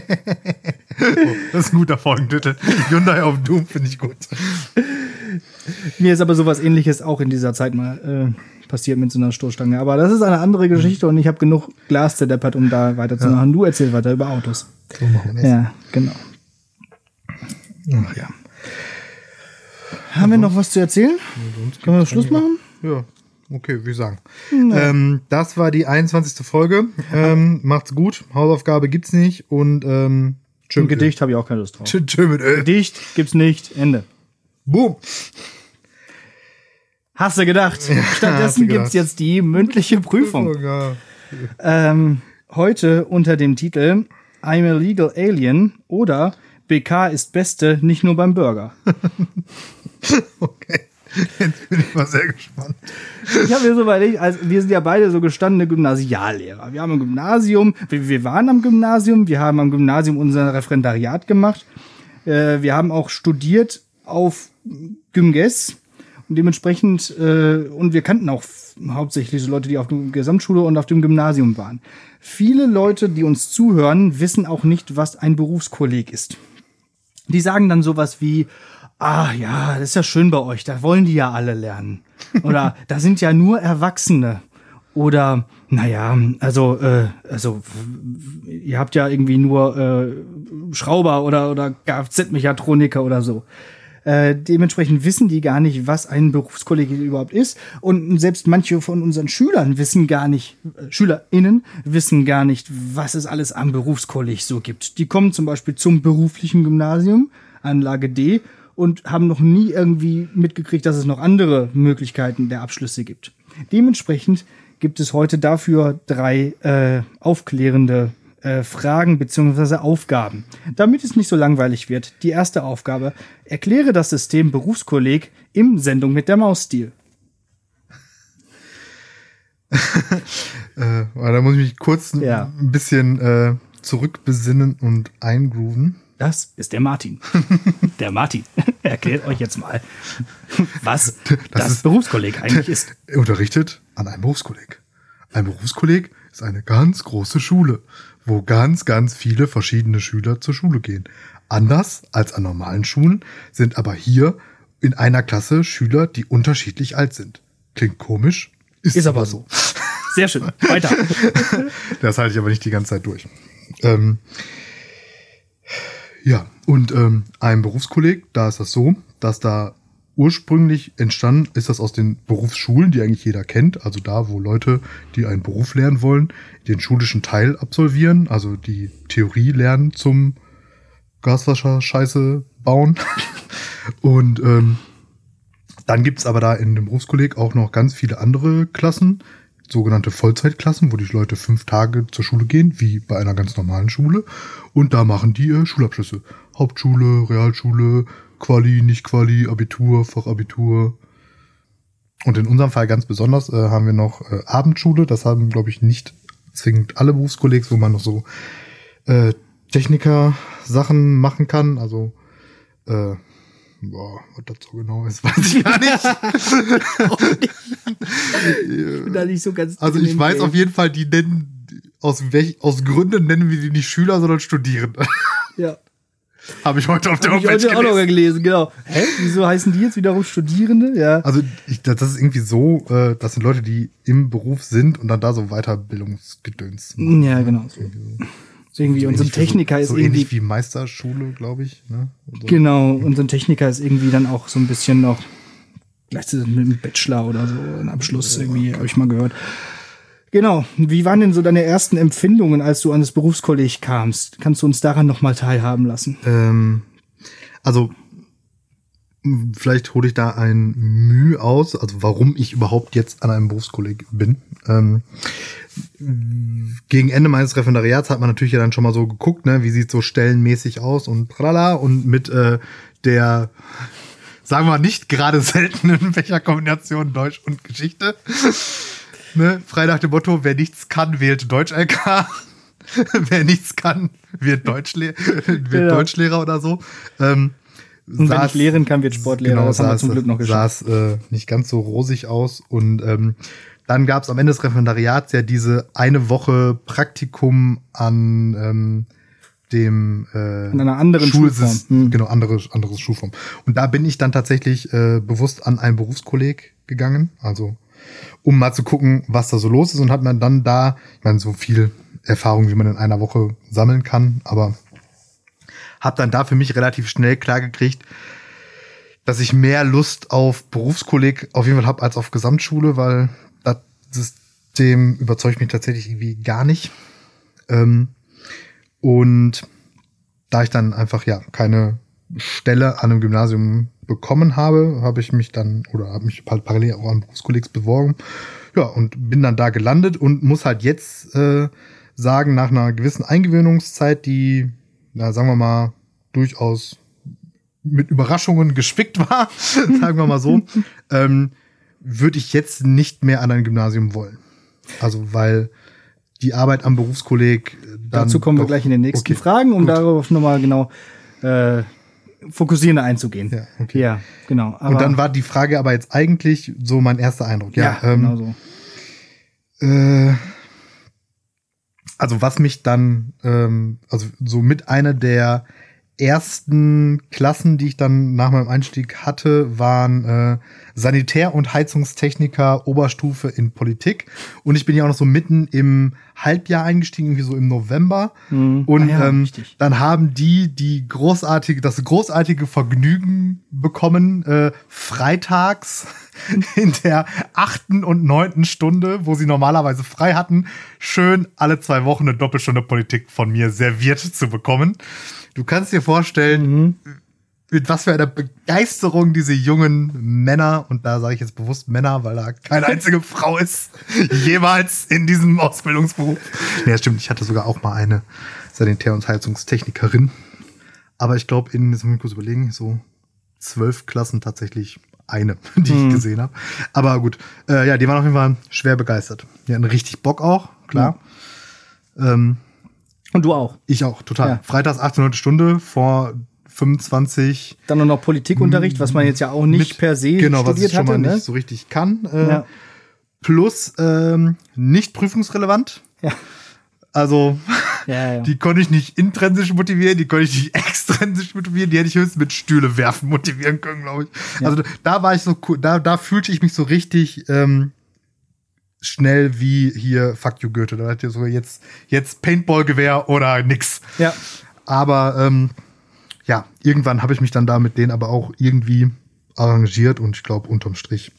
Oh, das ist ein guter Folgentitel. Hyundai auf Doom finde ich gut. Mir ist aber sowas ähnliches auch in dieser Zeit mal äh, passiert mit so einer Stoßstange. Aber das ist eine andere Geschichte und ich habe genug Glas zerdeppert, um da weiterzumachen. Du erzählst weiter über Autos. So machen wir das. Ja, genau. Ach ja. Haben wir noch was zu erzählen? Können wir Schluss machen? Ja, okay, ich sagen. Ähm, das war die 21. Folge. Ähm, macht's gut. Hausaufgabe gibt's nicht. Und ähm, tschö. Gedicht habe ich auch keine Lust drauf. Tschö, tschö mit Öl. Gedicht gibt's nicht. Ende. Boom. Hast du gedacht? hast Stattdessen gedacht. gibt's jetzt die mündliche Prüfung. Ja. Ähm, heute unter dem Titel I'm a Legal Alien oder BK ist Beste, nicht nur beim Burger. Okay. Jetzt bin ich mal sehr gespannt. Ich habe mir so überlegt, also wir sind ja beide so gestandene Gymnasiallehrer. Wir haben ein Gymnasium, wir, wir waren am Gymnasium, wir haben am Gymnasium unser Referendariat gemacht. Äh, wir haben auch studiert auf Gymges und dementsprechend, äh, und wir kannten auch hauptsächlich so Leute, die auf der Gesamtschule und auf dem Gymnasium waren. Viele Leute, die uns zuhören, wissen auch nicht, was ein Berufskolleg ist. Die sagen dann sowas wie, ah ja, das ist ja schön bei euch, da wollen die ja alle lernen. Oder da sind ja nur Erwachsene. Oder, naja, also, äh, also, ihr habt ja irgendwie nur äh, Schrauber oder, oder Kfz-Mechatroniker oder so. Äh, dementsprechend wissen die gar nicht, was ein Berufskolleg überhaupt ist. Und selbst manche von unseren Schülern wissen gar nicht, äh, SchülerInnen wissen gar nicht, was es alles am Berufskolleg so gibt. Die kommen zum Beispiel zum beruflichen Gymnasium, Anlage D, und haben noch nie irgendwie mitgekriegt, dass es noch andere Möglichkeiten der Abschlüsse gibt. Dementsprechend gibt es heute dafür drei äh, aufklärende äh, Fragen beziehungsweise Aufgaben. Damit es nicht so langweilig wird, die erste Aufgabe, erkläre das System Berufskolleg im Sendung mit der Mausstil. äh, da muss ich mich kurz ja. ein bisschen äh, zurückbesinnen und eingrooven. Das ist der Martin. Der Martin erklärt euch jetzt mal, was das, das Berufskolleg eigentlich ist. Er unterrichtet an einem Berufskolleg. Ein Berufskolleg ist eine ganz große Schule wo ganz, ganz viele verschiedene Schüler zur Schule gehen. Anders als an normalen Schulen sind aber hier in einer Klasse Schüler, die unterschiedlich alt sind. Klingt komisch, ist, ist aber so. Sehr schön. Weiter. das halte ich aber nicht die ganze Zeit durch. Ähm, ja, und ähm, ein Berufskolleg, da ist das so, dass da ursprünglich entstanden ist das aus den Berufsschulen, die eigentlich jeder kennt, also da, wo Leute, die einen Beruf lernen wollen, den schulischen Teil absolvieren, also die Theorie lernen zum Gaswasser-Scheiße bauen. Und ähm, dann gibt's aber da in dem Berufskolleg auch noch ganz viele andere Klassen, sogenannte Vollzeitklassen, wo die Leute fünf Tage zur Schule gehen, wie bei einer ganz normalen Schule. Und da machen die äh, Schulabschlüsse. Hauptschule, Realschule, Quali, nicht Quali, Abitur, Fachabitur. Und in unserem Fall ganz besonders äh, haben wir noch äh, Abendschule. Das haben, glaube ich, nicht zwingend alle Berufskollegs, wo man noch so äh, Techniker-Sachen machen kann. Also, äh, boah, was das so genau ist, weiß ich gar nicht. ich bin da nicht so ganz also ich weiß auf jeden Fall, die nennen, aus welch, aus Gründen nennen wir die nicht Schüler, sondern Studierende. Ja. Habe ich heute auf der Homepage gelesen. auch noch gelesen, genau. Hä? Wieso heißen die jetzt wiederum Studierende? Ja. Also ich, das ist irgendwie so, äh, das sind Leute, die im Beruf sind und dann da so Weiterbildungsgedöns machen. Ja, genau. So. So irgendwie, so unser Techniker so, ist so irgendwie. Ähnlich wie Meisterschule, glaube ich. Ne? So. Genau, unser Techniker ist irgendwie dann auch so ein bisschen noch, vielleicht mit einem Bachelor oder so, ein Abschluss irgendwie, habe ich mal gehört. Genau. Wie waren denn so deine ersten Empfindungen, als du an das Berufskolleg kamst? Kannst du uns daran nochmal teilhaben lassen? Ähm, also vielleicht hole ich da ein Mühe aus, also warum ich überhaupt jetzt an einem Berufskolleg bin. Ähm, gegen Ende meines Referendariats hat man natürlich ja dann schon mal so geguckt, ne, wie sieht so stellenmäßig aus und tralala und mit äh, der sagen wir mal nicht gerade seltenen Fächerkombination Deutsch und Geschichte Ne? Frei nach dem Motto, wer nichts kann, wählt Deutsch-LK. wer nichts kann, wird, Deutschle wird genau. Deutschlehrer oder so. Ähm, und saß, wenn ich lehren kann, wird Sportlehrer. Genau, das haben wir zum Glück noch geschafft. Sah äh, nicht ganz so rosig aus. Und ähm, dann gab es am Ende des Referendariats ja diese eine Woche Praktikum an ähm, dem äh, an einer anderen Schulform. Hm. Genau, andere, anderes Schulform. Und da bin ich dann tatsächlich äh, bewusst an ein Berufskolleg gegangen. Also um mal zu gucken, was da so los ist und hat man dann da, ich meine, so viel Erfahrung, wie man in einer Woche sammeln kann, aber habe dann da für mich relativ schnell klar gekriegt, dass ich mehr Lust auf Berufskolleg auf jeden Fall habe als auf Gesamtschule, weil das System überzeugt mich tatsächlich irgendwie gar nicht. Ähm, und da ich dann einfach ja keine Stelle an einem Gymnasium bekommen habe, habe ich mich dann oder habe mich parallel auch an Berufskollegs beworben. Ja, und bin dann da gelandet und muss halt jetzt äh, sagen, nach einer gewissen Eingewöhnungszeit, die, ja, sagen wir mal, durchaus mit Überraschungen gespickt war, sagen wir mal so, ähm, würde ich jetzt nicht mehr an ein Gymnasium wollen. Also weil die Arbeit am Berufskolleg. Dann Dazu kommen wir doch- gleich in den nächsten okay, Fragen, um gut. darauf nochmal genau äh, fokussierender einzugehen. Ja, okay. ja genau. Und dann war die Frage aber jetzt eigentlich so mein erster Eindruck. Ja, ja, ähm, genau so. Äh, also was mich dann, ähm, also so mit einer der ersten Klassen, die ich dann nach meinem Einstieg hatte, waren äh, Sanitär- und Heizungstechniker Oberstufe in Politik. Und ich bin ja auch noch so mitten im Halbjahr eingestiegen, irgendwie so im November. Mhm. Und Ah ja, ähm, richtig. dann haben die die großartige, das großartige Vergnügen bekommen, äh, freitags in der achten und neunten Stunde, wo sie normalerweise frei hatten, schön alle zwei Wochen eine Doppelstunde Politik von mir serviert zu bekommen. Du kannst dir vorstellen, Mhm. mit was für einer Begeisterung diese jungen Männer, und da sage ich jetzt bewusst Männer, weil da keine einzige Frau ist, jemals in diesem Ausbildungsberuf. Ja, stimmt, ich hatte sogar auch mal eine Sanitär- und Heizungstechnikerin. Aber ich glaube, in, jetzt muss ich kurz überlegen, so zwölf Klassen tatsächlich eine, die ich gesehen habe. Aber gut, äh, ja, die waren auf jeden Fall schwer begeistert. Die hatten richtig Bock auch, klar. Ähm, Und du auch. ich auch, total. Ja. Freitags 18. Stunde vor 25 Dann nur noch Politikunterricht, was man jetzt ja auch nicht mit- per se genau, was ich schon hatte. mal ne? nicht so richtig kann. Äh, ja. Plus ähm, nicht prüfungsrelevant. Ja. Also Ja, ja. die konnte ich nicht intrinsisch motivieren, die konnte ich nicht extrinsisch motivieren, die hätte ich höchstens mit Stühle werfen motivieren können, glaube ich. Also da war ich so cool, da, da fühlte ich mich so richtig ähm, schnell wie hier Fuck you Goethe. Da hat ihr so jetzt, jetzt Paintball-Gewehr oder nix. ja. Aber ähm, ja, irgendwann habe ich mich dann da mit denen aber auch irgendwie arrangiert und ich glaube, unterm Strich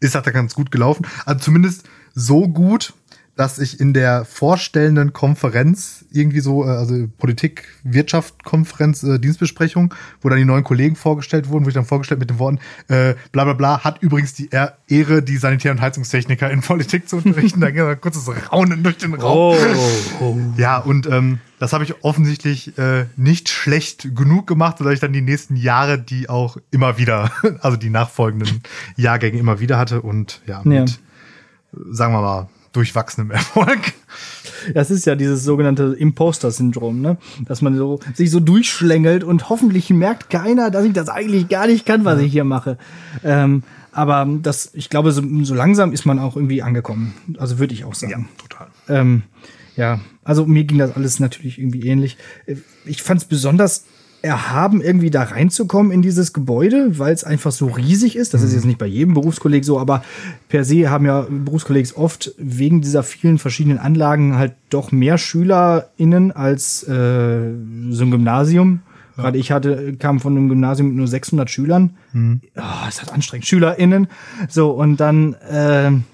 ist das da ganz gut gelaufen. Also zumindest so gut, dass ich in der vorstellenden Konferenz irgendwie so, äh, also Politik, Wirtschaft, Konferenz, äh, Dienstbesprechung, wo dann die neuen Kollegen vorgestellt wurden, wo ich dann vorgestellt mit den Worten, äh, bla bla bla, hat übrigens die Ehre, die Sanitär- und Heizungstechniker in Politik zu unterrichten. da ging ein kurzes Raunen durch den Raum. Oh. Ja, und ähm, das habe ich offensichtlich äh, nicht schlecht genug gemacht, sodass ich dann die nächsten Jahre die auch immer wieder, also die nachfolgenden Jahrgänge immer wieder hatte und ja, mit, Ja. sagen wir mal, durchwachsenem Erfolg. Das ist ja dieses sogenannte Imposter-Syndrom, ne? Dass man so, sich so durchschlängelt und hoffentlich merkt keiner, dass ich das eigentlich gar nicht kann, was ich hier mache. Ähm, aber das, ich glaube, so, so langsam ist man auch irgendwie angekommen. Also würde ich auch sagen. total. Ähm, ja, also mir ging das alles natürlich irgendwie ähnlich. Äh, Ich fand es besonders erhaben, irgendwie da reinzukommen in dieses Gebäude, weil es einfach so riesig ist. Das ist jetzt nicht bei jedem Berufskolleg so, aber per se haben ja Berufskollegs oft wegen dieser vielen verschiedenen Anlagen halt doch mehr SchülerInnen als äh, so ein Gymnasium. Gerade ich hatte, kam von einem Gymnasium mit nur 600 Schülern. Oh, ist das anstrengend. SchülerInnen. So, und dann, ähm,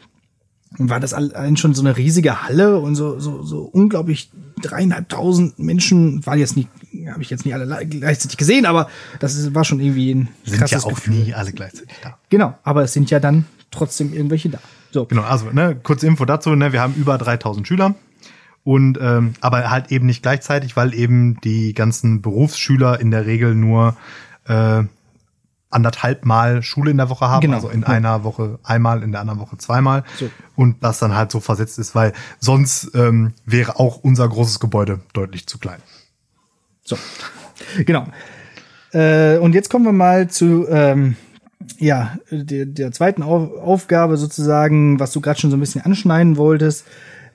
war das allein schon so eine riesige Halle und so, so, so unglaublich dreieinhalbtausend Menschen, war jetzt nicht, habe ich jetzt nicht alle le- gleichzeitig gesehen, aber das ist, war schon irgendwie ein Sind ja auch Gefühl. nie alle gleichzeitig da. Genau, aber es sind ja dann trotzdem irgendwelche da. So. Genau, also ne, kurze Info dazu, ne, wir haben über 3000 Schüler und ähm, aber halt eben nicht gleichzeitig, weil eben die ganzen Berufsschüler in der Regel nur äh, anderthalb Mal Schule in der Woche haben, Genau. also in einer Woche einmal, in der anderen Woche zweimal So. und das dann halt so versetzt ist, weil sonst ähm, wäre auch unser großes Gebäude deutlich zu klein. So. Genau. Äh, und jetzt kommen wir mal zu ähm, ja, der, der zweiten Auf Aufgabe sozusagen, was du gerade schon so ein bisschen anschneiden wolltest.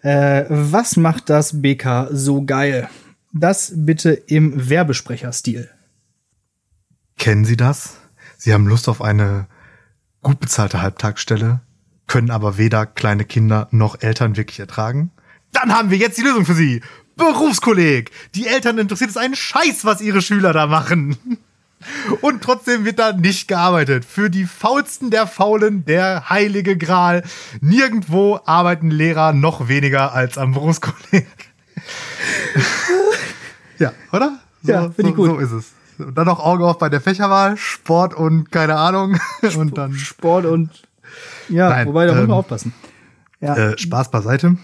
Äh, was macht das BK so geil? Das bitte im Werbesprecherstil. Kennen Sie das? Sie haben Lust auf eine gut bezahlte Halbtagsstelle, können aber weder kleine Kinder noch Eltern wirklich ertragen? Dann haben wir jetzt die Lösung für Sie. Berufskolleg. Die Eltern interessiert es einen Scheiß, was ihre Schüler da machen. Und trotzdem wird da nicht gearbeitet. Für die faulsten der Faulen der heilige Gral. Nirgendwo arbeiten Lehrer noch weniger als am Berufskolleg. ja, oder? So, Ja, find ich so, gut. so ist es. Und dann noch Auge auf bei der Fächerwahl, Sport und keine Ahnung. Und dann Sport und ja, Nein, wobei da muss ähm, man aufpassen. Ja, äh, Spaß beiseite.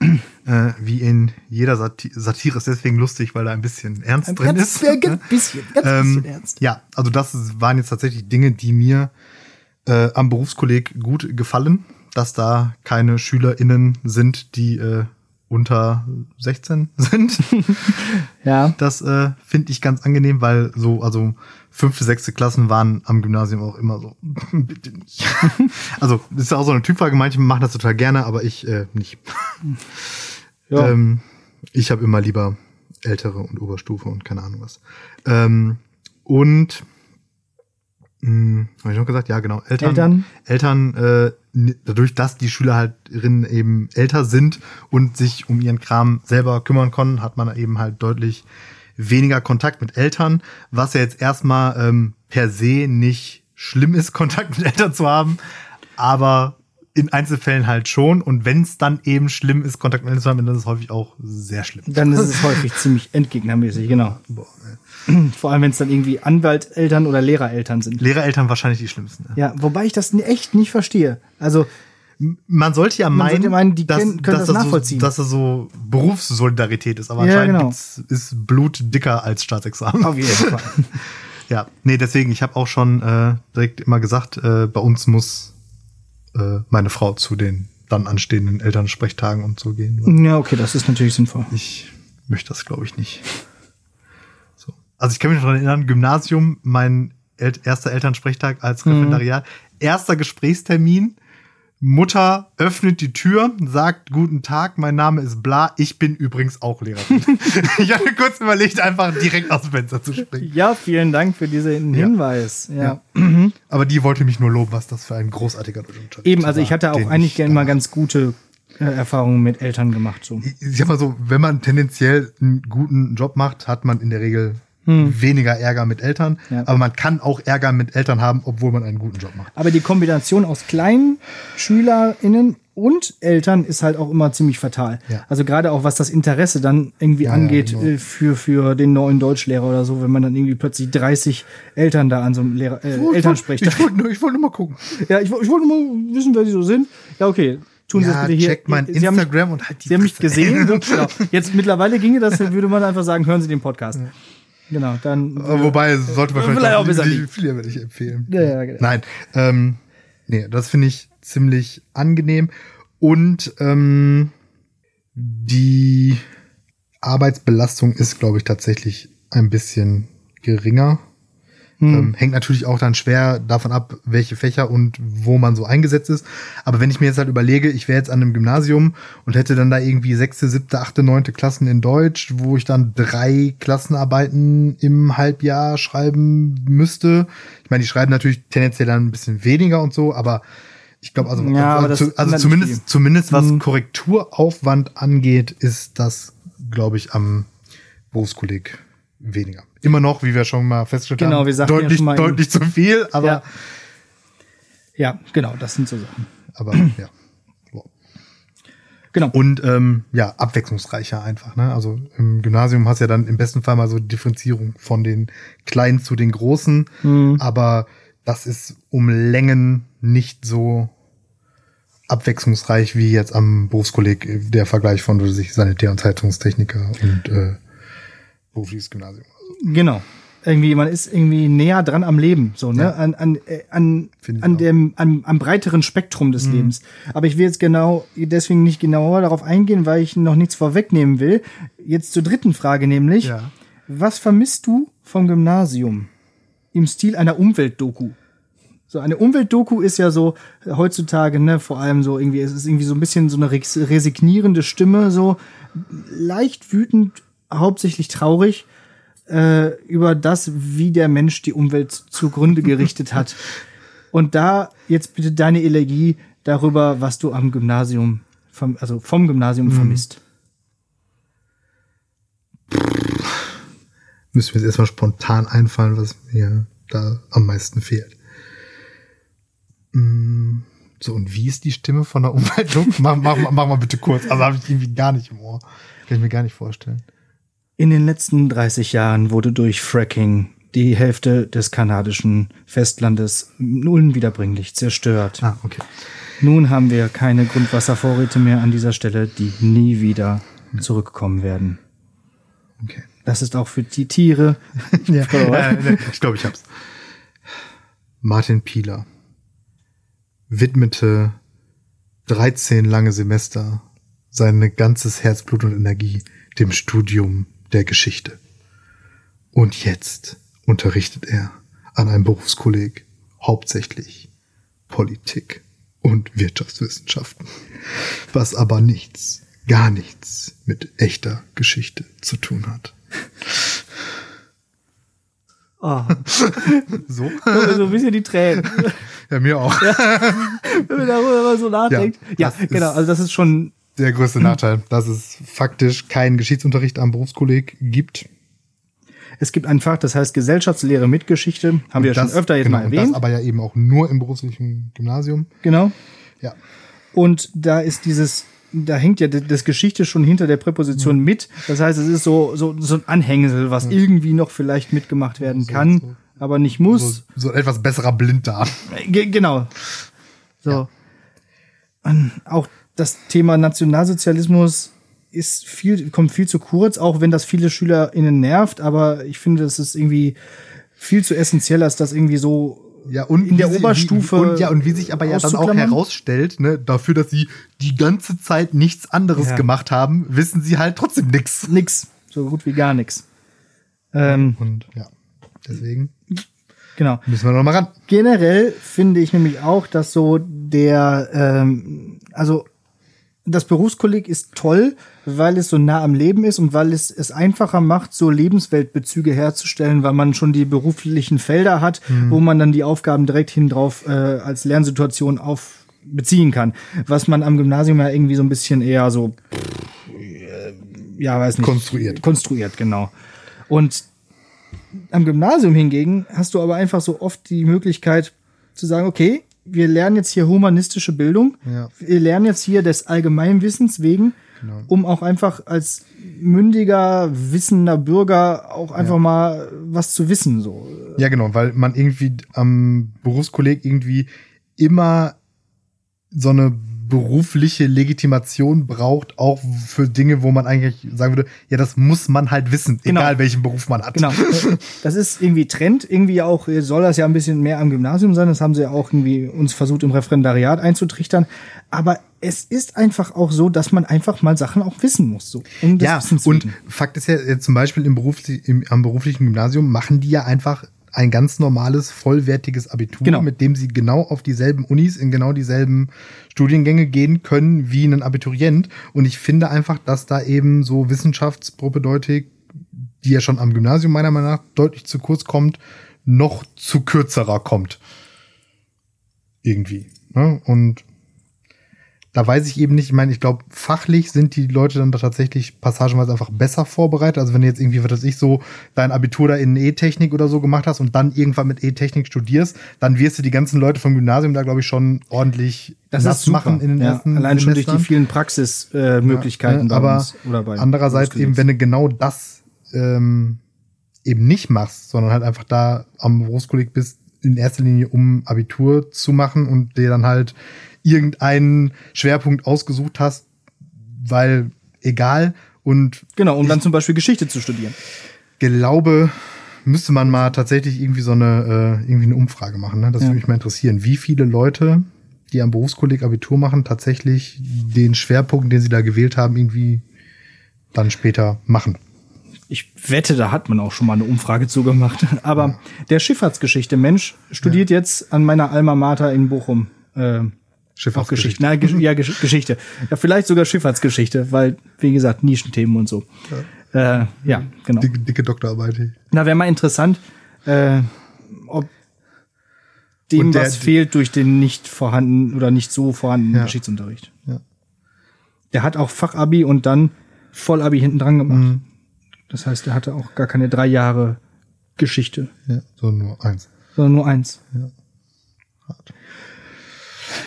äh, wie in jeder Sati Satire ist deswegen lustig, weil da ein bisschen Ernst Ein drin ganz, ist. ja, ganz bisschen, ganz Ähm, bisschen ernst. Ja, also das waren jetzt tatsächlich Dinge, die mir äh, am Berufskolleg gut gefallen, dass da keine SchülerInnen sind, die äh, unter 16 sind. Ja. Das äh, finde ich ganz angenehm, weil so, also fünfte, sechste Klassen waren am Gymnasium auch immer so, bitte nicht. also, das ist ja auch so eine Typfrage, manche machen das total gerne, aber ich äh, nicht. Ja. Ähm, ich habe immer lieber ältere und Oberstufe und keine Ahnung was. Ähm, und mh, habe ich noch gesagt? Ja, genau. Eltern. Eltern. Eltern, äh, dadurch, dass die Schülerinnen eben älter sind und sich um ihren Kram selber kümmern können, hat man eben halt deutlich weniger Kontakt mit Eltern, was ja jetzt erstmal ähm, per se nicht schlimm ist, Kontakt mit Eltern zu haben, aber in Einzelfällen halt schon. Und wenn es dann eben schlimm ist, Kontakt mit zu haben, dann ist es häufig auch sehr schlimm. Dann ist es häufig ziemlich endgegnermäßig, genau. Boah. Vor allem, wenn es dann irgendwie Anwalteltern oder Lehrereltern sind. Lehrereltern wahrscheinlich die schlimmsten. Ne? Ja, wobei ich das echt nicht verstehe. Also, Man sollte ja meinen, sollte meinen, die kennen- können das so, nachvollziehen. dass das so Berufssolidarität ist. Aber Ja, anscheinend genau. ist Blut dicker als Staatsexamen. auf jeden Fall. Ja, nee, deswegen, ich habe auch schon äh, direkt immer gesagt, äh, bei uns muss äh, meine Frau zu den dann anstehenden Elternsprechtagen und so gehen. ja, okay, das ist natürlich sinnvoll. Ich möchte das, glaube ich, nicht. So. Also ich kann mich noch daran erinnern, Gymnasium, mein El erster Elternsprechtag als Referendariat, erster Gesprächstermin, Mutter öffnet die Tür, sagt Guten Tag, mein Name ist Bla, ich bin übrigens auch Lehrerin. ich hatte kurz überlegt, einfach direkt aus dem Fenster zu springen. Ja, vielen Dank für diesen Hinweis. Ja. Aber die wollte mich nur loben, was das für ein großartiger Deutschunterricht Eben, also ich hatte auch eigentlich ich gerne mal ganz gute äh, Erfahrungen mit Eltern gemacht. So. ich sag mal so, wenn man tendenziell einen guten Job macht, hat man in der Regel weniger Ärger mit Eltern. Hm. Ja. Aber man kann auch Ärger mit Eltern haben, obwohl man einen guten Job macht. Aber die Kombination aus kleinen SchülerInnen und Eltern ist halt auch immer ziemlich fatal. Ja. Also gerade auch was das Interesse dann irgendwie Ja, ja, angeht genau. äh, für, für den neuen Deutschlehrer oder so, wenn man dann irgendwie plötzlich 30 Eltern da an so einem Lehrer, äh, Elternsprechtag. Ich wollte nur, ich wollte nur mal gucken. Ja, ich, ich wollte nur mal wissen, wer die so sind. Ja, okay. Tun Sie Ja, das bitte hier. checkt mein Sie haben mich- Instagram und halt die Sie haben mich gesehen. genau. Jetzt mittlerweile ginge das, dann würde man einfach sagen, hören Sie den Podcast. Genau, dann. Äh, Wobei, sollte man Vielleicht vielleicht auch auch besser viel lieber nicht empfehlen. Ja, ja, genau. Nein, ähm, nee, das finde ich ziemlich angenehm. Und ähm, die Arbeitsbelastung ist, glaube ich, tatsächlich ein bisschen geringer. Hm. Ähm, hängt natürlich auch dann schwer davon ab, welche Fächer und wo man so eingesetzt ist. Aber wenn ich mir jetzt halt überlege, ich wäre jetzt an einem Gymnasium und hätte dann da irgendwie sechste, siebte, achte, neunte Klassen in Deutsch, wo ich dann drei Klassenarbeiten im Halbjahr schreiben müsste. Ich meine, die schreiben natürlich tendenziell dann ein bisschen weniger und so, aber ich glaube, also, Ja, also, also zumindest, zumindest was Mhm. Korrekturaufwand angeht, ist das, glaube ich, am Berufskolleg weniger. Immer noch, wie wir schon mal festgestellt Genau, haben, wir sagten ja deutlich, schon mal in- deutlich zu viel, aber, Ja. ja, genau, das sind so Sachen. aber ja. So. Genau. Und ähm, ja, abwechslungsreicher einfach. Ne? Also im Gymnasium hast du ja dann im besten Fall mal so Differenzierung von den Kleinen zu den Großen, Mhm. aber das ist um Längen nicht so abwechslungsreich wie jetzt am Berufskolleg der Vergleich von was weiß ich, Sanitär- und Zeitungstechniker und äh, berufliches Gymnasium. Genau. Irgendwie, man ist irgendwie näher dran am Leben, so, ne? Ja. An, an, äh, an, an dem, am, am breiteren Spektrum des Lebens. Aber ich will jetzt genau, deswegen nicht genauer darauf eingehen, weil ich noch nichts vorwegnehmen will. Jetzt zur dritten Frage, nämlich, Ja. was vermisst du vom Gymnasium? Im Stil einer Umweltdoku. So eine Umweltdoku ist ja so heutzutage, ne, vor allem so irgendwie, es ist irgendwie so ein bisschen so eine res- resignierende Stimme, so leicht wütend, hauptsächlich traurig äh, über das, wie der Mensch die Umwelt zugrunde gerichtet hat. Und da jetzt bitte deine Elegie darüber, was du am Gymnasium, vom, also vom Gymnasium vermisst. Müsste mir jetzt erstmal spontan einfallen, was mir da am meisten fehlt. Mm, So, und wie ist die Stimme von der mach, mach, mach, mach mal bitte kurz. Also habe ich irgendwie gar nicht im Ohr. Kann ich mir gar nicht vorstellen. In den letzten 30 Jahren wurde durch Fracking die Hälfte des kanadischen Festlandes unwiederbringlich zerstört. Ah, okay. Nun haben wir keine Grundwasservorräte mehr an dieser Stelle, die nie wieder zurückkommen werden. Okay. Das ist auch für die Tiere. Ja. Äh, ich glaube, ich hab's. Martin Pieler widmete 13 lange Semester sein ganzes Herzblut und Energie dem Studium der Geschichte. Und jetzt unterrichtet er an einem Berufskolleg hauptsächlich Politik und Wirtschaftswissenschaften, was aber nichts, gar nichts mit echter Geschichte zu tun hat. Oh, So? so ein bisschen die Tränen, Ja, mir auch. wenn man darüber mal so nachdenkt. Ja, ist- genau. Also das ist schon Der größte Nachteil, dass es faktisch keinen Geschichtsunterricht am Berufskolleg gibt. Es gibt ein Fach, das heißt Gesellschaftslehre mit Geschichte. Haben wir ja Das- schon öfter jetzt genau, mal und erwähnt. Das aber ja eben auch nur im beruflichen Gymnasium. genau. Ja. Und da ist dieses, da hängt ja das Geschichte schon hinter der Präposition Mhm. mit. Das heißt, es ist so, so, so ein Anhängsel, was irgendwie noch vielleicht mitgemacht werden kann, so. aber nicht muss. So, so ein etwas besserer Blinddarm. Ge genau. So. Und auch das Thema Nationalsozialismus ist viel, kommt viel zu kurz, auch wenn das viele SchülerInnen nervt, aber ich finde, das ist irgendwie viel zu essentiell, als das irgendwie so Ja, und in der sie- Oberstufe Wie, und, ja, und wie sich aber ja dann auch herausstellt, ne, dafür, dass sie die ganze Zeit nichts anderes Ja. gemacht haben, wissen sie halt trotzdem nix. nix, so gut wie gar nix. Ähm, Und ja, deswegen genau. müssen wir noch mal ran. Generell finde ich nämlich auch, dass so der, ähm, also das Berufskolleg ist toll, weil es so nah am Leben ist und weil es es einfacher macht, so Lebensweltbezüge herzustellen, weil man schon die beruflichen Felder hat, wo man dann die Aufgaben direkt hin drauf äh, als Lernsituation auf beziehen kann. Was man am Gymnasium ja irgendwie so ein bisschen eher so, ja, weiß nicht. Konstruiert. Konstruiert, genau. Und am Gymnasium hingegen hast du aber einfach so oft die Möglichkeit zu sagen, okay, wir lernen jetzt hier humanistische Bildung. Ja. Wir lernen jetzt hier des Allgemeinwissens wegen, Genau. um auch einfach als mündiger, wissender Bürger auch einfach mal was zu wissen. So. Ja, genau, weil man irgendwie am Berufskolleg irgendwie immer so eine berufliche Legitimation braucht, auch für Dinge, wo man eigentlich sagen würde, ja, das muss man halt wissen, Genau. egal welchen Beruf man hat. Genau. Das ist irgendwie Trend. Irgendwie auch soll das ja ein bisschen mehr am Gymnasium sein. Das haben sie ja auch irgendwie uns versucht im Referendariat einzutrichtern. Aber es ist einfach auch so, dass man einfach mal Sachen auch wissen muss. So, um Ja, und. Fakt ist ja, jetzt zum Beispiel im Berufli im, am beruflichen Gymnasium machen die ja einfach ein ganz normales, vollwertiges Abitur, Genau. mit dem sie genau auf dieselben Unis, in genau dieselben Studiengänge gehen können wie ein Abiturient. Und ich finde einfach, dass da eben so Wissenschaftspropädeutik, die ja schon am Gymnasium meiner Meinung nach deutlich zu kurz kommt, noch zu kürzerer kommt. Irgendwie. Ne? Und da weiß ich eben nicht, ich meine, ich glaube, fachlich sind die Leute dann da tatsächlich passagenweise einfach besser vorbereitet. Also wenn du jetzt irgendwie, was weiß ich, so dein Abitur da in E-Technik oder so gemacht hast und dann irgendwann mit E-Technik studierst, dann wirst du die ganzen Leute vom Gymnasium da, glaube ich, schon ordentlich Das nass machen in den ja, ersten Allein schon durch die Semestern. vielen Praxismöglichkeiten äh, Möglichkeiten bei aber uns andererseits eben, wenn du genau das ähm, eben nicht machst, sondern halt einfach da am Berufskolleg bist, in erster Linie um Abitur zu machen und dir dann halt irgendeinen Schwerpunkt ausgesucht hast, weil egal und Genau, um dann zum Beispiel Geschichte zu studieren. glaube, müsste man mal tatsächlich irgendwie so eine, äh, irgendwie eine Umfrage machen. Ne? Das Ja. würde mich mal interessieren. Wie viele Leute, die am Berufskolleg Abitur machen, tatsächlich den Schwerpunkt, den sie da gewählt haben, irgendwie dann später machen. Ich wette, da hat man auch schon mal eine Umfrage zugemacht. Aber der Schifffahrtsgeschichte Mensch studiert jetzt an meiner Alma Mater in Bochum. Äh, auch Geschichte. Nein, Gesch ja, Gesch Geschichte. Ja, vielleicht sogar Schifffahrtsgeschichte, weil, wie gesagt, Nischenthemen und so. Ja, äh, ja genau. Dicke, dicke Doktorarbeit. Na, wäre mal interessant, äh, ob dem der- was fehlt durch den nicht vorhanden oder nicht so vorhandenen Ja. Geschichtsunterricht. Ja. Der hat auch Fachabi und dann Vollabi hinten dran gemacht. Mhm. Das heißt, er hatte auch gar keine drei Jahre Geschichte, Ja, so nur eins. sondern nur eins.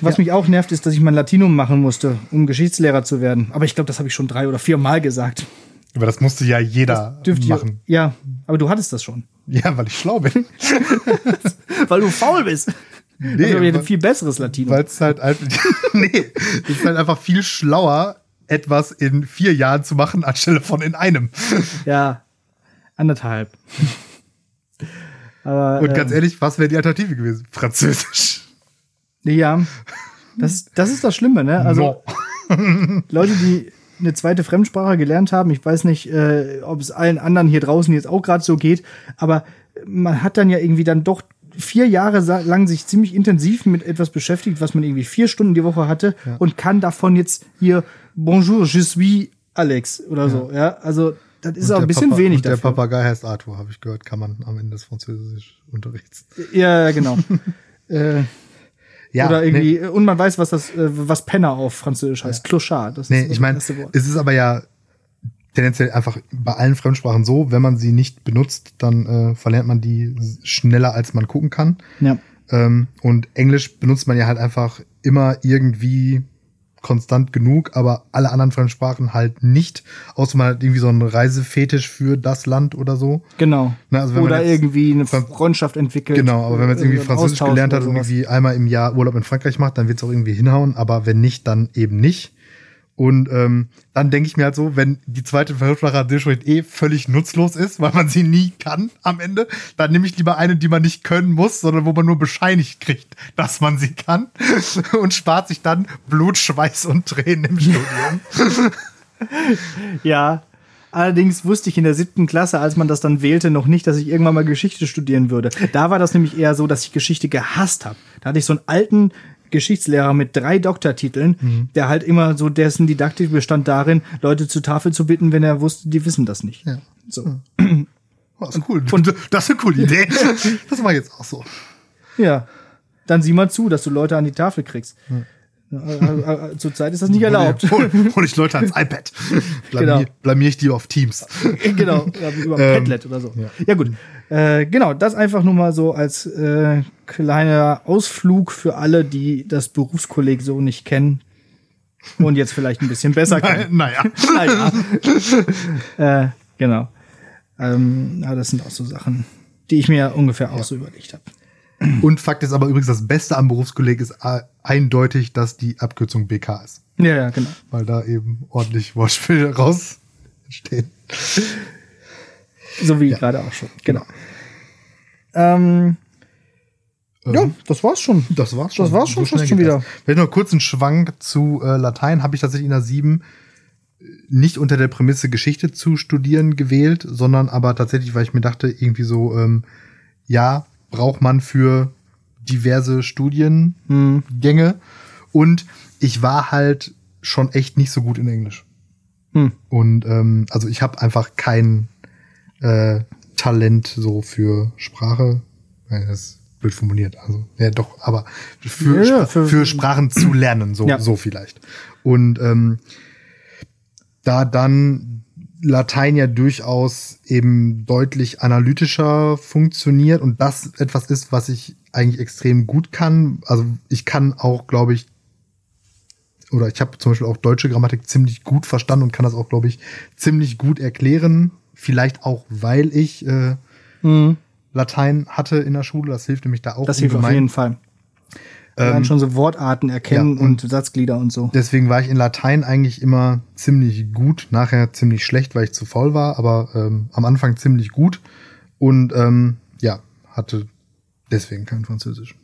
Was mich auch nervt, ist, dass ich mein Latinum machen musste, um Geschichtslehrer zu werden. Aber ich glaube, das habe ich schon drei oder vier Mal gesagt. Aber das musste ja jeder Dürft ihr, machen. ja, aber du hattest das schon. Ja, weil ich schlau bin. Weil du faul bist. Nee, das ist ein viel besseres Latino. Weil es halt einfach, nee, ist halt einfach viel schlauer, etwas in vier Jahren zu machen, anstelle von in einem. Ja, anderthalb. Aber, Und ganz ähm, ehrlich, was wäre die Alternative gewesen? Französisch. Ja, das, das ist das Schlimme, ne? Also no. Leute, die eine zweite Fremdsprache gelernt haben, ich weiß nicht, äh, ob es allen anderen hier draußen jetzt auch gerade so geht, aber man hat dann ja irgendwie dann doch vier Jahre lang sich ziemlich intensiv mit etwas beschäftigt, was man irgendwie vier Stunden die Woche hatte ja. und kann davon jetzt hier Bonjour, je suis Alex oder ja. so. Ja, also das ist und auch ein bisschen Papa, wenig und Der Papagei heißt Arthur, habe ich gehört, kann man am Ende des Französischunterrichts. Ja, genau. äh, ja, Oder irgendwie, nee. und man weiß, was das, äh, was Penner auf Französisch heißt. Ja. Clochard. Das nee, ist ich meine, es ist aber ja tendenziell einfach bei allen Fremdsprachen so, wenn man sie nicht benutzt, dann äh, verlernt man die schneller, als man gucken kann. Ja. Ähm, und Englisch benutzt man ja halt einfach immer irgendwie konstant genug, aber alle anderen Fremdsprachen halt nicht, außer man hat irgendwie so einen Reisefetisch für das Land oder so. Genau. Na, also oder irgendwie eine Freundschaft entwickelt. Genau, aber wenn man jetzt irgendwie Französisch gelernt hat und irgendwie einmal im Jahr Urlaub in Frankreich macht, dann wird es auch irgendwie hinhauen, aber wenn nicht, dann eben nicht. Und ähm, dann denke ich mir halt so, wenn die zweite Fremdsprache dementsprechend eh völlig nutzlos ist, weil man sie nie kann am Ende, dann nehme ich lieber eine, die man nicht können muss, sondern wo man nur bescheinigt kriegt, dass man sie kann und spart sich dann Blut, Schweiß und Tränen im Studium. ja, Allerdings wusste ich in der siebten Klasse, als man das dann wählte, noch nicht, dass ich irgendwann mal Geschichte studieren würde. Da war das nämlich eher so, dass ich Geschichte gehasst habe. Da hatte ich so einen alten Geschichtslehrer mit drei Doktortiteln, mhm. der halt immer so, dessen Didaktik bestand darin, Leute zur Tafel zu bitten, wenn er wusste, die wissen das nicht. Ja. So. Oh, das ist cool. Und das ist eine coole Idee. das war jetzt auch so. Ja. Dann sieh mal zu, dass du Leute an die Tafel kriegst. Mhm. Zurzeit ist das nicht erlaubt. Hol, hol ich Leute ans iPad. Blamier, genau. blamier ich die auf Teams. genau, über ähm, Padlet oder so. Ja, ja gut. Äh, genau, das einfach nur mal so als äh, kleiner Ausflug für alle, die das Berufskolleg so nicht kennen und jetzt vielleicht ein bisschen besser kennen. naja. naja. äh, genau. Ähm, ja, das sind auch so Sachen, die ich mir ungefähr auch ja. so überlegt habe. Und Fakt ist aber übrigens, das Beste am Berufskolleg ist eindeutig, dass die Abkürzung BK ist. Ja, ja, genau. Weil da eben ordentlich Wortspiele raus entstehen. So wie ja. gerade auch schon. Genau. Ähm, ähm, ja, das war's schon. Das war's schon. Das war's schon so schon wieder. Vielleicht noch kurz einen Schwank zu äh, Latein. Habe ich tatsächlich in der 7 äh, nicht unter der Prämisse Geschichte zu studieren gewählt, sondern aber tatsächlich, weil ich mir dachte, irgendwie so, ähm, ja, braucht man für diverse Studiengänge. Hm. Und ich war halt schon echt nicht so gut in Englisch. Hm. Und ähm, also ich habe einfach kein äh, Talent so für Sprache. Das ist blöd formuliert. Also ja doch, aber für, ja, für, für, Sprachen zu lernen, so, ja. so vielleicht. Und ähm, da dann Latein ja durchaus eben deutlich analytischer funktioniert und das etwas ist, was ich eigentlich extrem gut kann. Also ich kann auch, glaube ich, oder ich habe zum Beispiel auch deutsche Grammatik ziemlich gut verstanden und kann das auch, glaube ich, ziemlich gut erklären. Vielleicht auch, weil ich äh, mhm. Latein hatte in der Schule. Das hilft nämlich da auch. Das hilft auf jeden Fall. Ähm, schon so Wortarten erkennen ja, und, und, Satzglieder und so. Deswegen war ich in Latein eigentlich immer ziemlich gut, nachher ziemlich schlecht, weil ich zu faul war, aber ähm, am Anfang ziemlich gut und ähm, ja, hatte deswegen kein Französisch.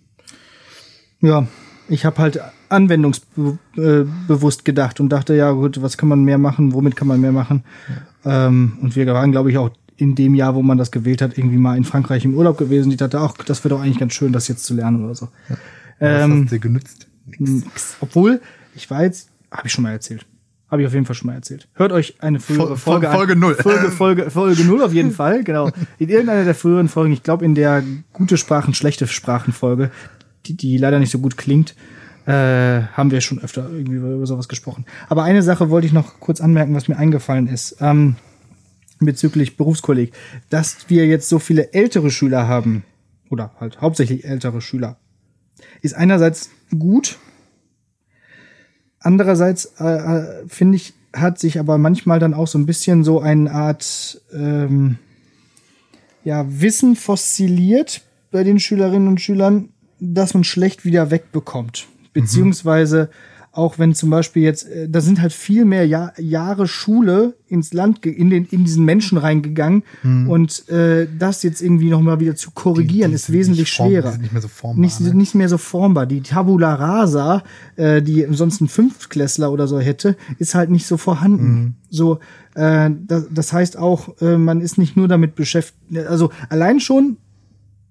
Ja, ich habe halt anwendungsbewusst gedacht und dachte, ja gut, was kann man mehr machen, womit kann man mehr machen? Ja. Ähm, und wir waren, glaube ich, auch in dem Jahr, wo man das gewählt hat, irgendwie mal in Frankreich im Urlaub gewesen. Ich dachte, ach, das wäre doch eigentlich ganz schön, das jetzt zu lernen oder so. Ja. Was ähm, hast du genützt? Nix. Obwohl, ich war jetzt, habe ich schon mal erzählt. Habe ich auf jeden Fall schon mal erzählt. Hört euch eine frühere Folge, Folge an. Folge 0. Folge, Folge, Folge 0 auf jeden Fall, genau. In irgendeiner der früheren Folgen, ich glaube in der gute Sprachen, schlechte Sprachen Folge, die, die leider nicht so gut klingt, äh, haben wir schon öfter irgendwie über sowas gesprochen. Aber eine Sache wollte ich noch kurz anmerken, was mir eingefallen ist. Ähm, bezüglich Berufskolleg, dass wir jetzt so viele ältere Schüler haben, oder halt hauptsächlich ältere Schüler, ist einerseits gut, andererseits äh, äh, finde ich, hat sich aber manchmal dann auch so ein bisschen so eine Art ähm, ja, Wissen fossiliert bei den Schülerinnen und Schülern, dass man schlecht wieder wegbekommt. Beziehungsweise auch wenn zum Beispiel jetzt, äh, da sind halt viel mehr Jahr, Jahre Schule ins Land, in, den, in diesen Menschen reingegangen und äh, das jetzt irgendwie nochmal wieder zu korrigieren, Die- die ist wesentlich form- schwerer. nicht mehr so formbar, Nicht, ne? nicht mehr so formbar. Die Tabula rasa, äh, die sonst ein Fünftklässler oder so hätte, ist halt nicht so vorhanden. So, äh, das, das heißt auch, äh, man ist nicht nur damit beschäftigt, also allein schon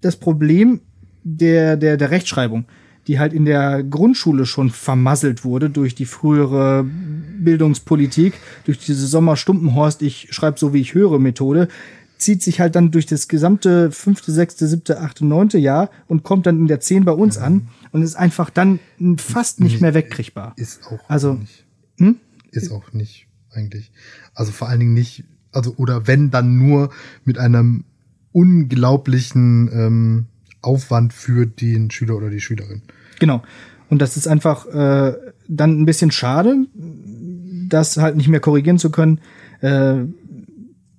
das Problem der, der, der Rechtschreibung, die halt in der Grundschule schon vermasselt wurde durch die frühere Bildungspolitik, durch diese Sommer-Stumpenhorst, ich schreibe so wie ich höre Methode, zieht sich halt dann durch das gesamte fünfte, sechste, siebte, achte, neunte Jahr und kommt dann in der zehn bei uns an und ist einfach dann fast nicht mehr wegkriegbar. Ist auch Also, nicht. Ist auch nicht, eigentlich. Also vor allen Dingen nicht, also, oder wenn, dann nur mit einem unglaublichen ähm, Aufwand für den Schüler oder die Schülerin. Genau. Und das ist einfach äh, dann ein bisschen schade, das halt nicht mehr korrigieren zu können. Äh,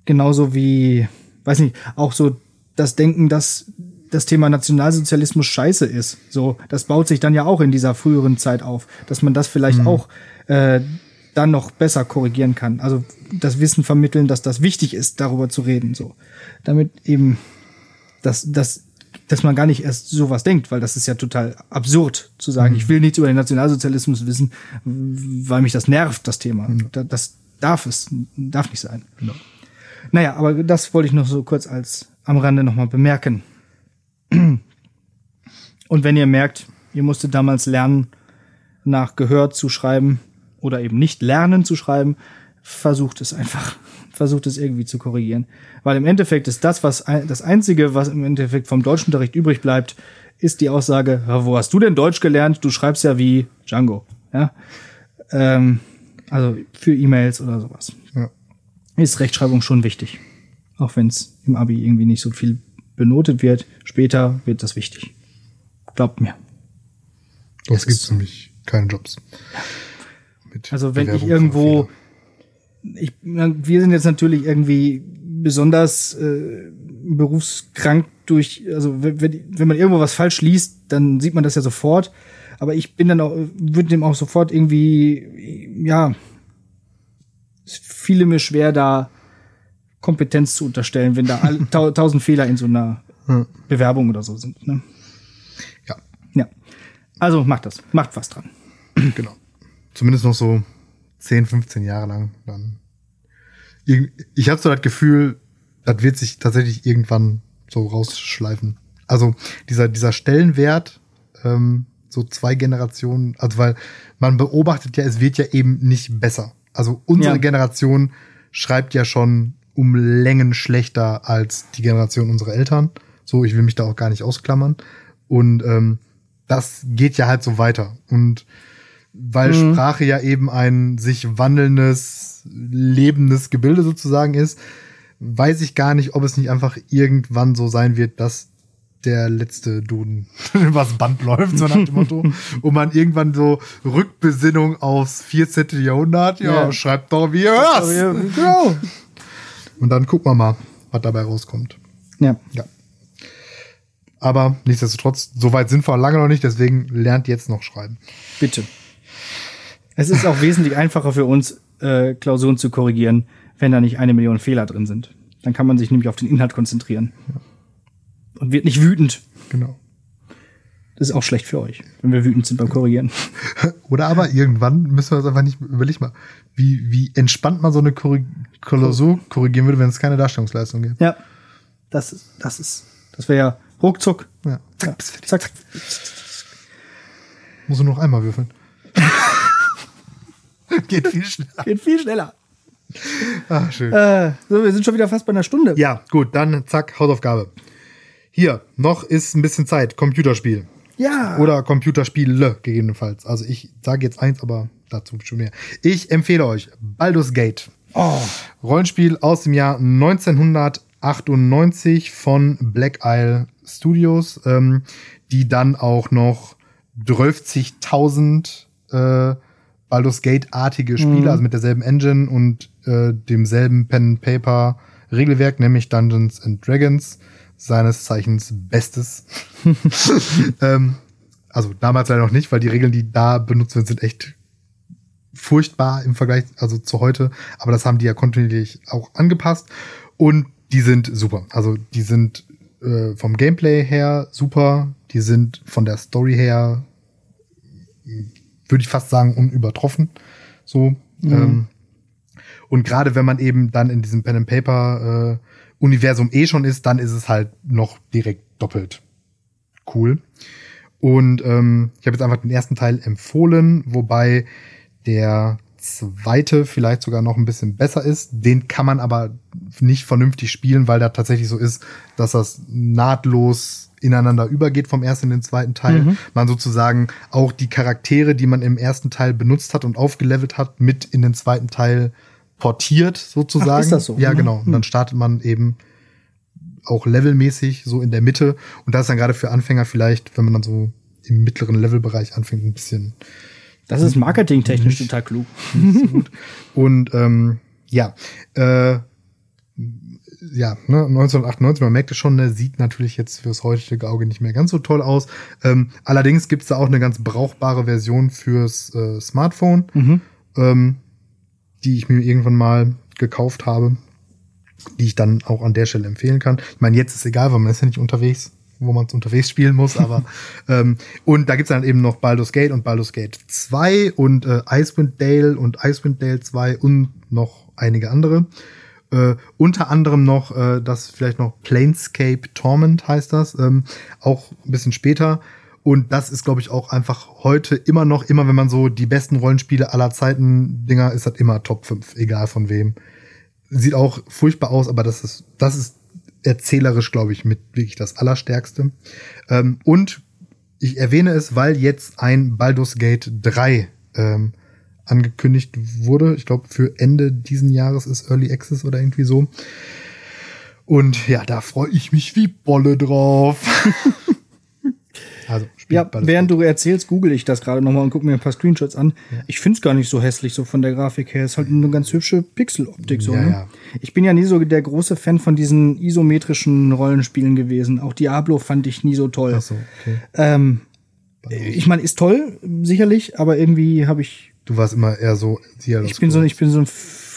genauso wie, weiß nicht, auch so das Denken, dass das Thema Nationalsozialismus scheiße ist. So, das baut sich dann ja auch in dieser früheren Zeit auf, dass man das vielleicht auch äh, dann noch besser korrigieren kann. Also das Wissen vermitteln, dass das wichtig ist, darüber zu reden. So, damit eben dass, dass, dass man gar nicht erst sowas denkt, weil das ist ja total absurd zu sagen, ich will nichts über den Nationalsozialismus wissen, weil mich das nervt, das Thema. Da- Das darf es, darf nicht sein. Naja, aber das wollte ich noch so kurz als am Rande nochmal bemerken. Und wenn ihr merkt, ihr musstet damals lernen, nach Gehör zu schreiben oder eben nicht lernen zu schreiben, versucht es einfach. Versucht es irgendwie zu korrigieren. Weil im Endeffekt ist das, was das Einzige, was im Endeffekt vom Deutschunterricht übrig bleibt, ist die Aussage, "Ja, wo hast du denn Deutsch gelernt? Du schreibst ja wie Django. Ja? Ähm, also für E-Mails oder sowas. Ja. Ist Rechtschreibung schon wichtig. Auch wenn es im Abi irgendwie nicht so viel benotet wird. Später wird das wichtig. Glaubt mir. Sonst gibt es nämlich keine Jobs. Mit Also wenn ich Bewerbung irgendwo, vor ich, wir sind jetzt natürlich irgendwie besonders äh, berufskrank durch, also wenn, wenn man irgendwo was falsch liest, dann sieht man das ja sofort. Aber ich bin dann auch, würde dem auch sofort irgendwie, ja, es fiele mir schwer, da Kompetenz zu unterstellen, wenn da tausend Fehler in so einer. Bewerbung oder so sind. Ne? Ja, Ja. Also macht das, macht was dran. genau. Zumindest noch so 10, 15 Jahre lang. Dann. Ich habe so das Gefühl, das wird sich tatsächlich irgendwann so rausschleifen. Also dieser, dieser Stellenwert, ähm, so zwei Generationen, also weil man beobachtet ja, es wird ja eben nicht besser. Also unsere Ja. Generation schreibt ja schon um Längen schlechter als die Generation unserer Eltern. So, ich will mich da auch gar nicht ausklammern. Und ähm, das geht ja halt so weiter. Und weil Mhm. Sprache ja eben ein sich wandelndes, lebendes Gebilde sozusagen ist, weiß ich gar nicht, ob es nicht einfach irgendwann so sein wird, dass der letzte Duden übers Band läuft, so nach dem Motto. Und man irgendwann so Rückbesinnung aufs 14. Jahrhundert, ja, Ja. schreibt doch, wie ihr hört. Genau. Und dann gucken wir mal, was dabei rauskommt. Ja. Ja. Aber nichtsdestotrotz, so weit sind wir lange noch nicht, deswegen lernt jetzt noch schreiben. Bitte. Es ist auch wesentlich einfacher für uns, äh, Klausuren zu korrigieren, wenn da nicht eine Million Fehler drin sind. Dann kann man sich nämlich auf den Inhalt konzentrieren. Und wird nicht wütend. Genau. Das ist auch schlecht für euch, wenn wir wütend sind beim Korrigieren. Oder aber irgendwann müssen wir das einfach nicht, überleg mal, wie, wie entspannt man so eine Klausur korrigieren würde, wenn es keine Darstellungsleistung gibt. Ja. Das ist, das ist, das wäre ja ruckzuck. Ja. Ja. bist fertig. Zack. Muss nur noch einmal würfeln. Geht viel schneller. Geht viel schneller. Ah, schön. Äh, so, wir sind schon wieder fast bei einer Stunde. Ja, gut, dann zack, Hausaufgabe. Hier, noch ist ein bisschen Zeit. Computerspiel. Ja. Oder Computerspiele gegebenenfalls. Also ich sage jetzt eins, aber dazu schon mehr. Ich empfehle euch Baldur's Gate. Oh. Rollenspiel aus dem Jahr 1998 von Black Isle Studios, ähm, die dann auch noch 12.000 äh, Baldur's Gate-artige Spiele, also mit derselben Engine und äh, demselben Pen and Paper Regelwerk, nämlich Dungeons and Dragons, seines Zeichens Bestes. ähm, also damals leider noch nicht, weil die Regeln, die da benutzt werden, sind echt furchtbar im Vergleich, also zu heute. Aber das haben die ja kontinuierlich auch angepasst. Und die sind super. Also die sind äh, vom Gameplay her super. Die sind von der Story her, würde ich fast sagen, unübertroffen. So. Mhm. Ähm, und gerade wenn man eben dann in diesem Pen and Paper äh, Universum eh schon ist, dann ist es halt noch direkt doppelt cool. Und ähm, ich habe jetzt einfach den ersten Teil empfohlen, wobei der zweite vielleicht sogar noch ein bisschen besser ist. Den kann man aber nicht vernünftig spielen, weil da tatsächlich so ist, dass das nahtlos ineinander übergeht vom ersten in den zweiten Teil. Mhm. Man sozusagen auch die Charaktere, die man im ersten Teil benutzt hat und aufgelevelt hat, mit in den zweiten Teil portiert sozusagen. Ach, ist das so? Ja, mhm. genau. Und dann startet man eben auch levelmäßig so in der Mitte. Und das ist dann gerade für Anfänger vielleicht, wenn man dann so im mittleren Levelbereich anfängt, ein bisschen. Das ist marketingtechnisch total klug. So und ähm, ja, äh, ja, ne, 1998, man merkt es schon, ne, sieht natürlich jetzt fürs heutige Auge nicht mehr ganz so toll aus. Ähm, allerdings gibt es da auch eine ganz brauchbare Version fürs äh, Smartphone, mhm. ähm, die ich mir irgendwann mal gekauft habe die ich dann auch an der Stelle empfehlen kann. Ich meine, jetzt ist egal, weil man ist ja nicht unterwegs, wo man es unterwegs spielen muss, aber ähm, und da gibt's dann eben noch Baldur's Gate und Baldur's Gate 2 und äh, Icewind Dale und Icewind Dale 2 und noch einige andere. Äh, unter anderem noch äh, das vielleicht noch Planescape Torment heißt das, ähm, auch ein bisschen später. Und das ist, glaube ich, auch einfach heute immer noch, immer wenn man so die besten Rollenspiele aller Zeiten Dinger, ist das immer Top 5, egal von wem sieht auch furchtbar aus, aber das ist, das ist erzählerisch, glaube ich, mit wirklich das Allerstärkste. Ähm, und ich erwähne es, weil jetzt ein Baldur's Gate 3 ähm, angekündigt wurde. Ich glaube, für Ende diesen Jahres ist Early Access oder irgendwie so. Und ja, da freue ich mich wie Bolle drauf. Also ja, während gut. du erzählst, google ich das gerade nochmal und gucke mir ein paar Screenshots an. Ja. Ich finde es gar nicht so hässlich, so von der Grafik her. Es ist halt eine ganz hübsche Pixeloptik so. Ja, ne? ja. Ich bin ja nie so der große Fan von diesen isometrischen Rollenspielen gewesen. Auch Diablo fand ich nie so toll. Ach so, okay. Ähm, ich meine, ist toll, sicherlich, aber irgendwie habe ich. Du warst immer eher so. Ich bin so, ich bin so ein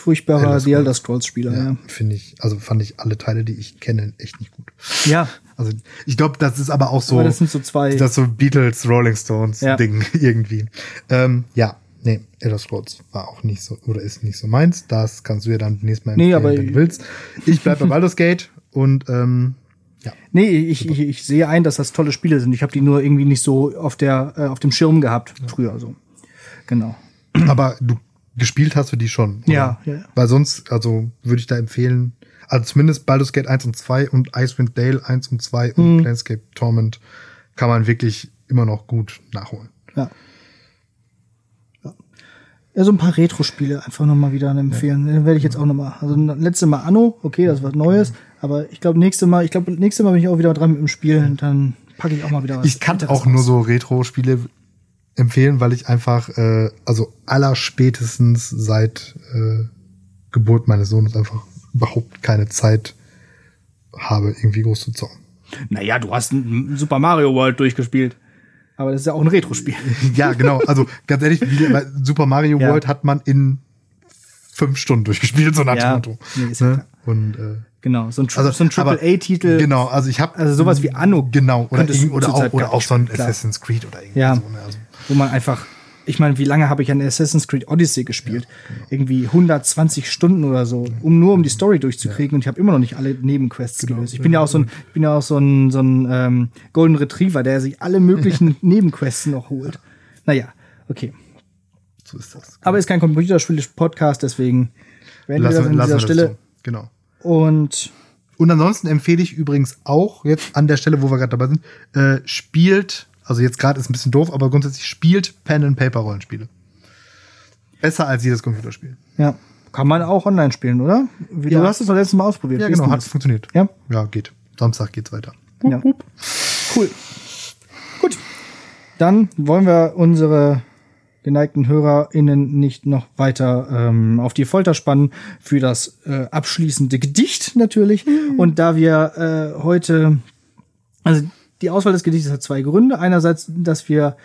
furchtbarer The Elder Scrolls Spieler. Ja, ja. finde ich. Also fand ich alle Teile, die ich kenne, echt nicht gut. Ja. Also ich glaube, das ist aber auch so. Aber das sind so zwei. Das so Beatles, Rolling Stones ja. Ding irgendwie. Ähm, ja. Nee, Elder Scrolls war auch nicht so, oder ist nicht so meins. Das kannst du ja dann nächstes Mal nee, aber wenn du willst. Ich bleib bei Baldur's Gate und ähm, ja. Nee, ich, ich, ich sehe ein, dass das tolle Spiele sind. Ich habe die nur irgendwie nicht so auf der äh, auf dem Schirm gehabt ja. früher so. Genau. Aber du gespielt hast du die schon. Ja, ja. Weil sonst, also würde ich da empfehlen, also zumindest Baldur's Gate 1 und 2 und Icewind Dale 1 und 2 und mhm. Planescape Torment kann man wirklich immer noch gut nachholen. Ja. Ja, ja so ein paar Retro-Spiele einfach nochmal wieder empfehlen. Ja. Den werde ich jetzt auch nochmal. Also letzte Mal Anno, okay, das war Neues, aber ich glaube nächste Mal, ich glaube nächste Mal bin ich auch wieder dran mit dem Spiel und dann packe ich auch mal wieder was. Ich kann auch nur so Retro-Spiele empfehlen, weil ich einfach, äh, also aller spätestens seit äh, Geburt meines Sohnes einfach überhaupt keine Zeit habe, irgendwie groß zu zocken. Naja, du hast ein Super Mario World durchgespielt. Aber das ist ja auch ein Retro-Spiel. ja, genau. Also ganz ehrlich, Super Mario ja. World hat man in fünf Stunden durchgespielt, so nach ja, Motto. Nee, ne? Und äh, Genau, so ein, also, so ein Triple-A-Titel. Genau, also ich habe also sowas wie Anno. Genau, oder, oder auch, oder auch so ein Assassin's Creed oder irgendwie ja, so. Ne? Also. Wo man einfach, ich meine, wie lange habe ich an Assassin's Creed Odyssey gespielt? Ja, genau. Irgendwie 120 Stunden oder so, um nur um die Story durchzukriegen ja. und ich habe immer noch nicht alle Nebenquests genau. gelöst. Ich bin ja auch so ein, ich bin ja auch so ein, so ein ähm, Golden Retriever, der sich alle möglichen Nebenquests noch holt. Naja, okay. So ist das. Aber ist kein Computerspiel-Podcast, deswegen werden lassen, wir das an dieser Stelle. So. Genau. Und und ansonsten empfehle ich übrigens auch jetzt an der Stelle, wo wir gerade dabei sind, äh, spielt, also jetzt gerade ist ein bisschen doof, aber grundsätzlich spielt Pen and Paper Rollenspiele. Besser als jedes Computerspiel. Ja, kann man auch online spielen, oder? Wie, ja. Du hast es doch letztes Mal ausprobiert. Ja, genau, hat es funktioniert. Ja, ja, geht. Samstag geht's weiter. Ja. Cool. Gut. Dann wollen wir unsere geneigten HörerInnen nicht noch weiter ähm, auf die Folter spannen für das äh, abschließende Gedicht natürlich. Mhm. Und da wir äh, heute, also die Auswahl des Gedichtes hat zwei Gründe. Einerseits, dass wir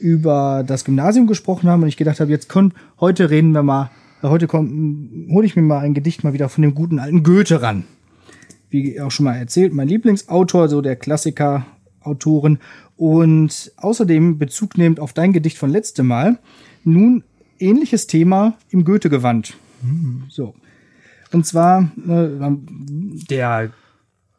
über das Gymnasium gesprochen haben und ich gedacht habe, jetzt komm, heute reden wir mal, heute hole ich mir mal ein Gedicht mal wieder von dem guten alten Goethe ran. Wie auch schon mal erzählt, mein Lieblingsautor, so der Klassiker, Autoren und außerdem Bezug nehmend auf dein Gedicht von letztem Mal, nun ähnliches Thema im Goethe-Gewand. Mhm. So. Und zwar äh, der,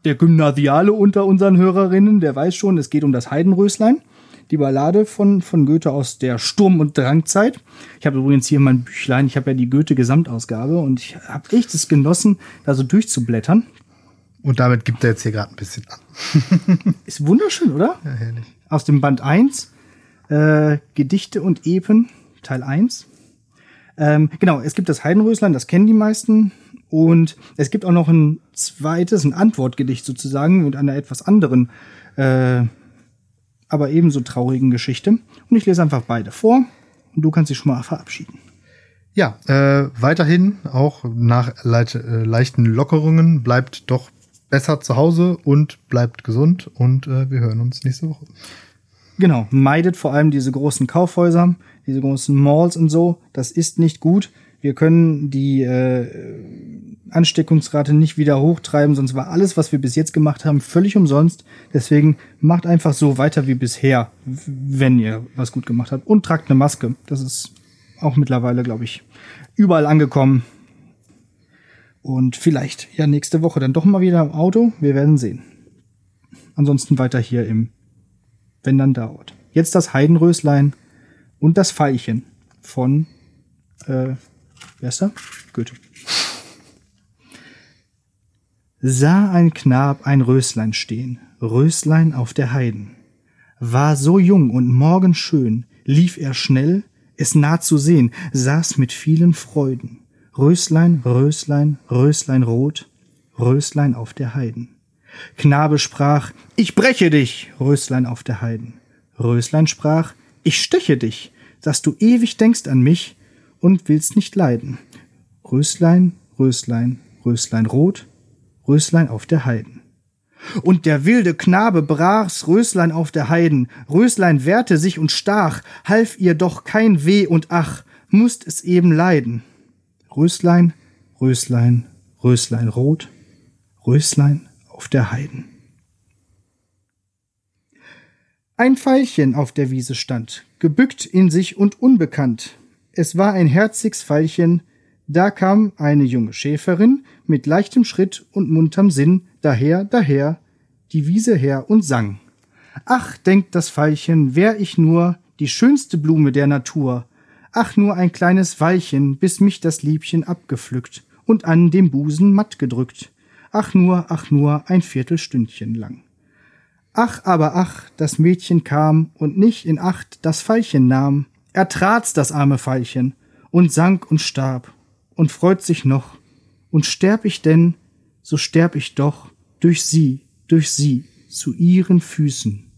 der Gymnasiale unter unseren Hörerinnen, der weiß schon, es geht um das Heidenröslein, die Ballade von, von Goethe aus der Sturm- und Drangzeit. Ich habe übrigens hier mein Büchlein, ich habe ja die Goethe-Gesamtausgabe und ich habe echt es genossen, da so durchzublättern. Und damit gibt er jetzt hier gerade ein bisschen an. Ist wunderschön, oder? Ja, herrlich. Aus dem Band 1, äh, Gedichte und Epen, Teil 1. Ähm, genau, es gibt das Heidenröslein, das kennen die meisten. Und es gibt auch noch ein zweites, ein Antwortgedicht sozusagen mit einer etwas anderen, äh, aber ebenso traurigen Geschichte. Und ich lese einfach beide vor und du kannst dich schon mal verabschieden. Ja, äh, weiterhin auch nach leit, äh, leichten Lockerungen bleibt doch besser zu Hause und bleibt gesund und äh, wir hören uns nächste Woche. Genau, meidet vor allem diese großen Kaufhäuser, diese großen Malls und so. Das ist nicht gut. Wir können die äh, Ansteckungsrate nicht wieder hochtreiben, sonst war alles, was wir bis jetzt gemacht haben, völlig umsonst. Deswegen macht einfach so weiter wie bisher, wenn ihr was gut gemacht habt. Und tragt eine Maske. Das ist auch mittlerweile, glaube ich, überall angekommen. Und vielleicht ja nächste Woche dann doch mal wieder im Auto. Wir werden sehen. Ansonsten weiter hier im Wenn dann dauert. Jetzt das Heidenröslein und das Veilchen von äh, wer ist da? Goethe. Sah ein Knab ein Röslein stehen, Röslein auf der Heiden. War so jung und morgenschön, lief er schnell, es nah zu sehen, saß mit vielen Freuden. Röslein, Röslein, Röslein rot, Röslein auf der Heiden. Knabe sprach, ich breche dich, Röslein auf der Heiden. Röslein sprach, ich steche dich, dass du ewig denkst an mich und willst nicht leiden. Röslein, Röslein, Röslein rot, Röslein auf der Heiden. Und der wilde Knabe brach's Röslein auf der Heiden, Röslein wehrte sich und stach, half ihr doch kein Weh und ach, musst es eben leiden. Röslein, Röslein, Röslein rot, Röslein auf der Heiden. Ein Veilchen auf der Wiese stand, gebückt in sich und unbekannt. Es war ein herziges Veilchen, da kam eine junge Schäferin mit leichtem Schritt und munterm Sinn daher, daher, die Wiese her und sang. Ach, denkt das Veilchen, wär ich nur die schönste Blume der Natur, ach nur ein kleines Weilchen, bis mich das Liebchen abgepflückt und an dem Busen matt gedrückt, ach nur, ach nur ein Viertelstündchen lang. Ach, aber ach, das Mädchen kam und nicht in Acht das Veilchen nahm, er trat's das arme Veilchen und sank und starb und freut sich noch, und sterb ich denn, so sterb ich doch durch sie, durch sie, zu ihren Füßen.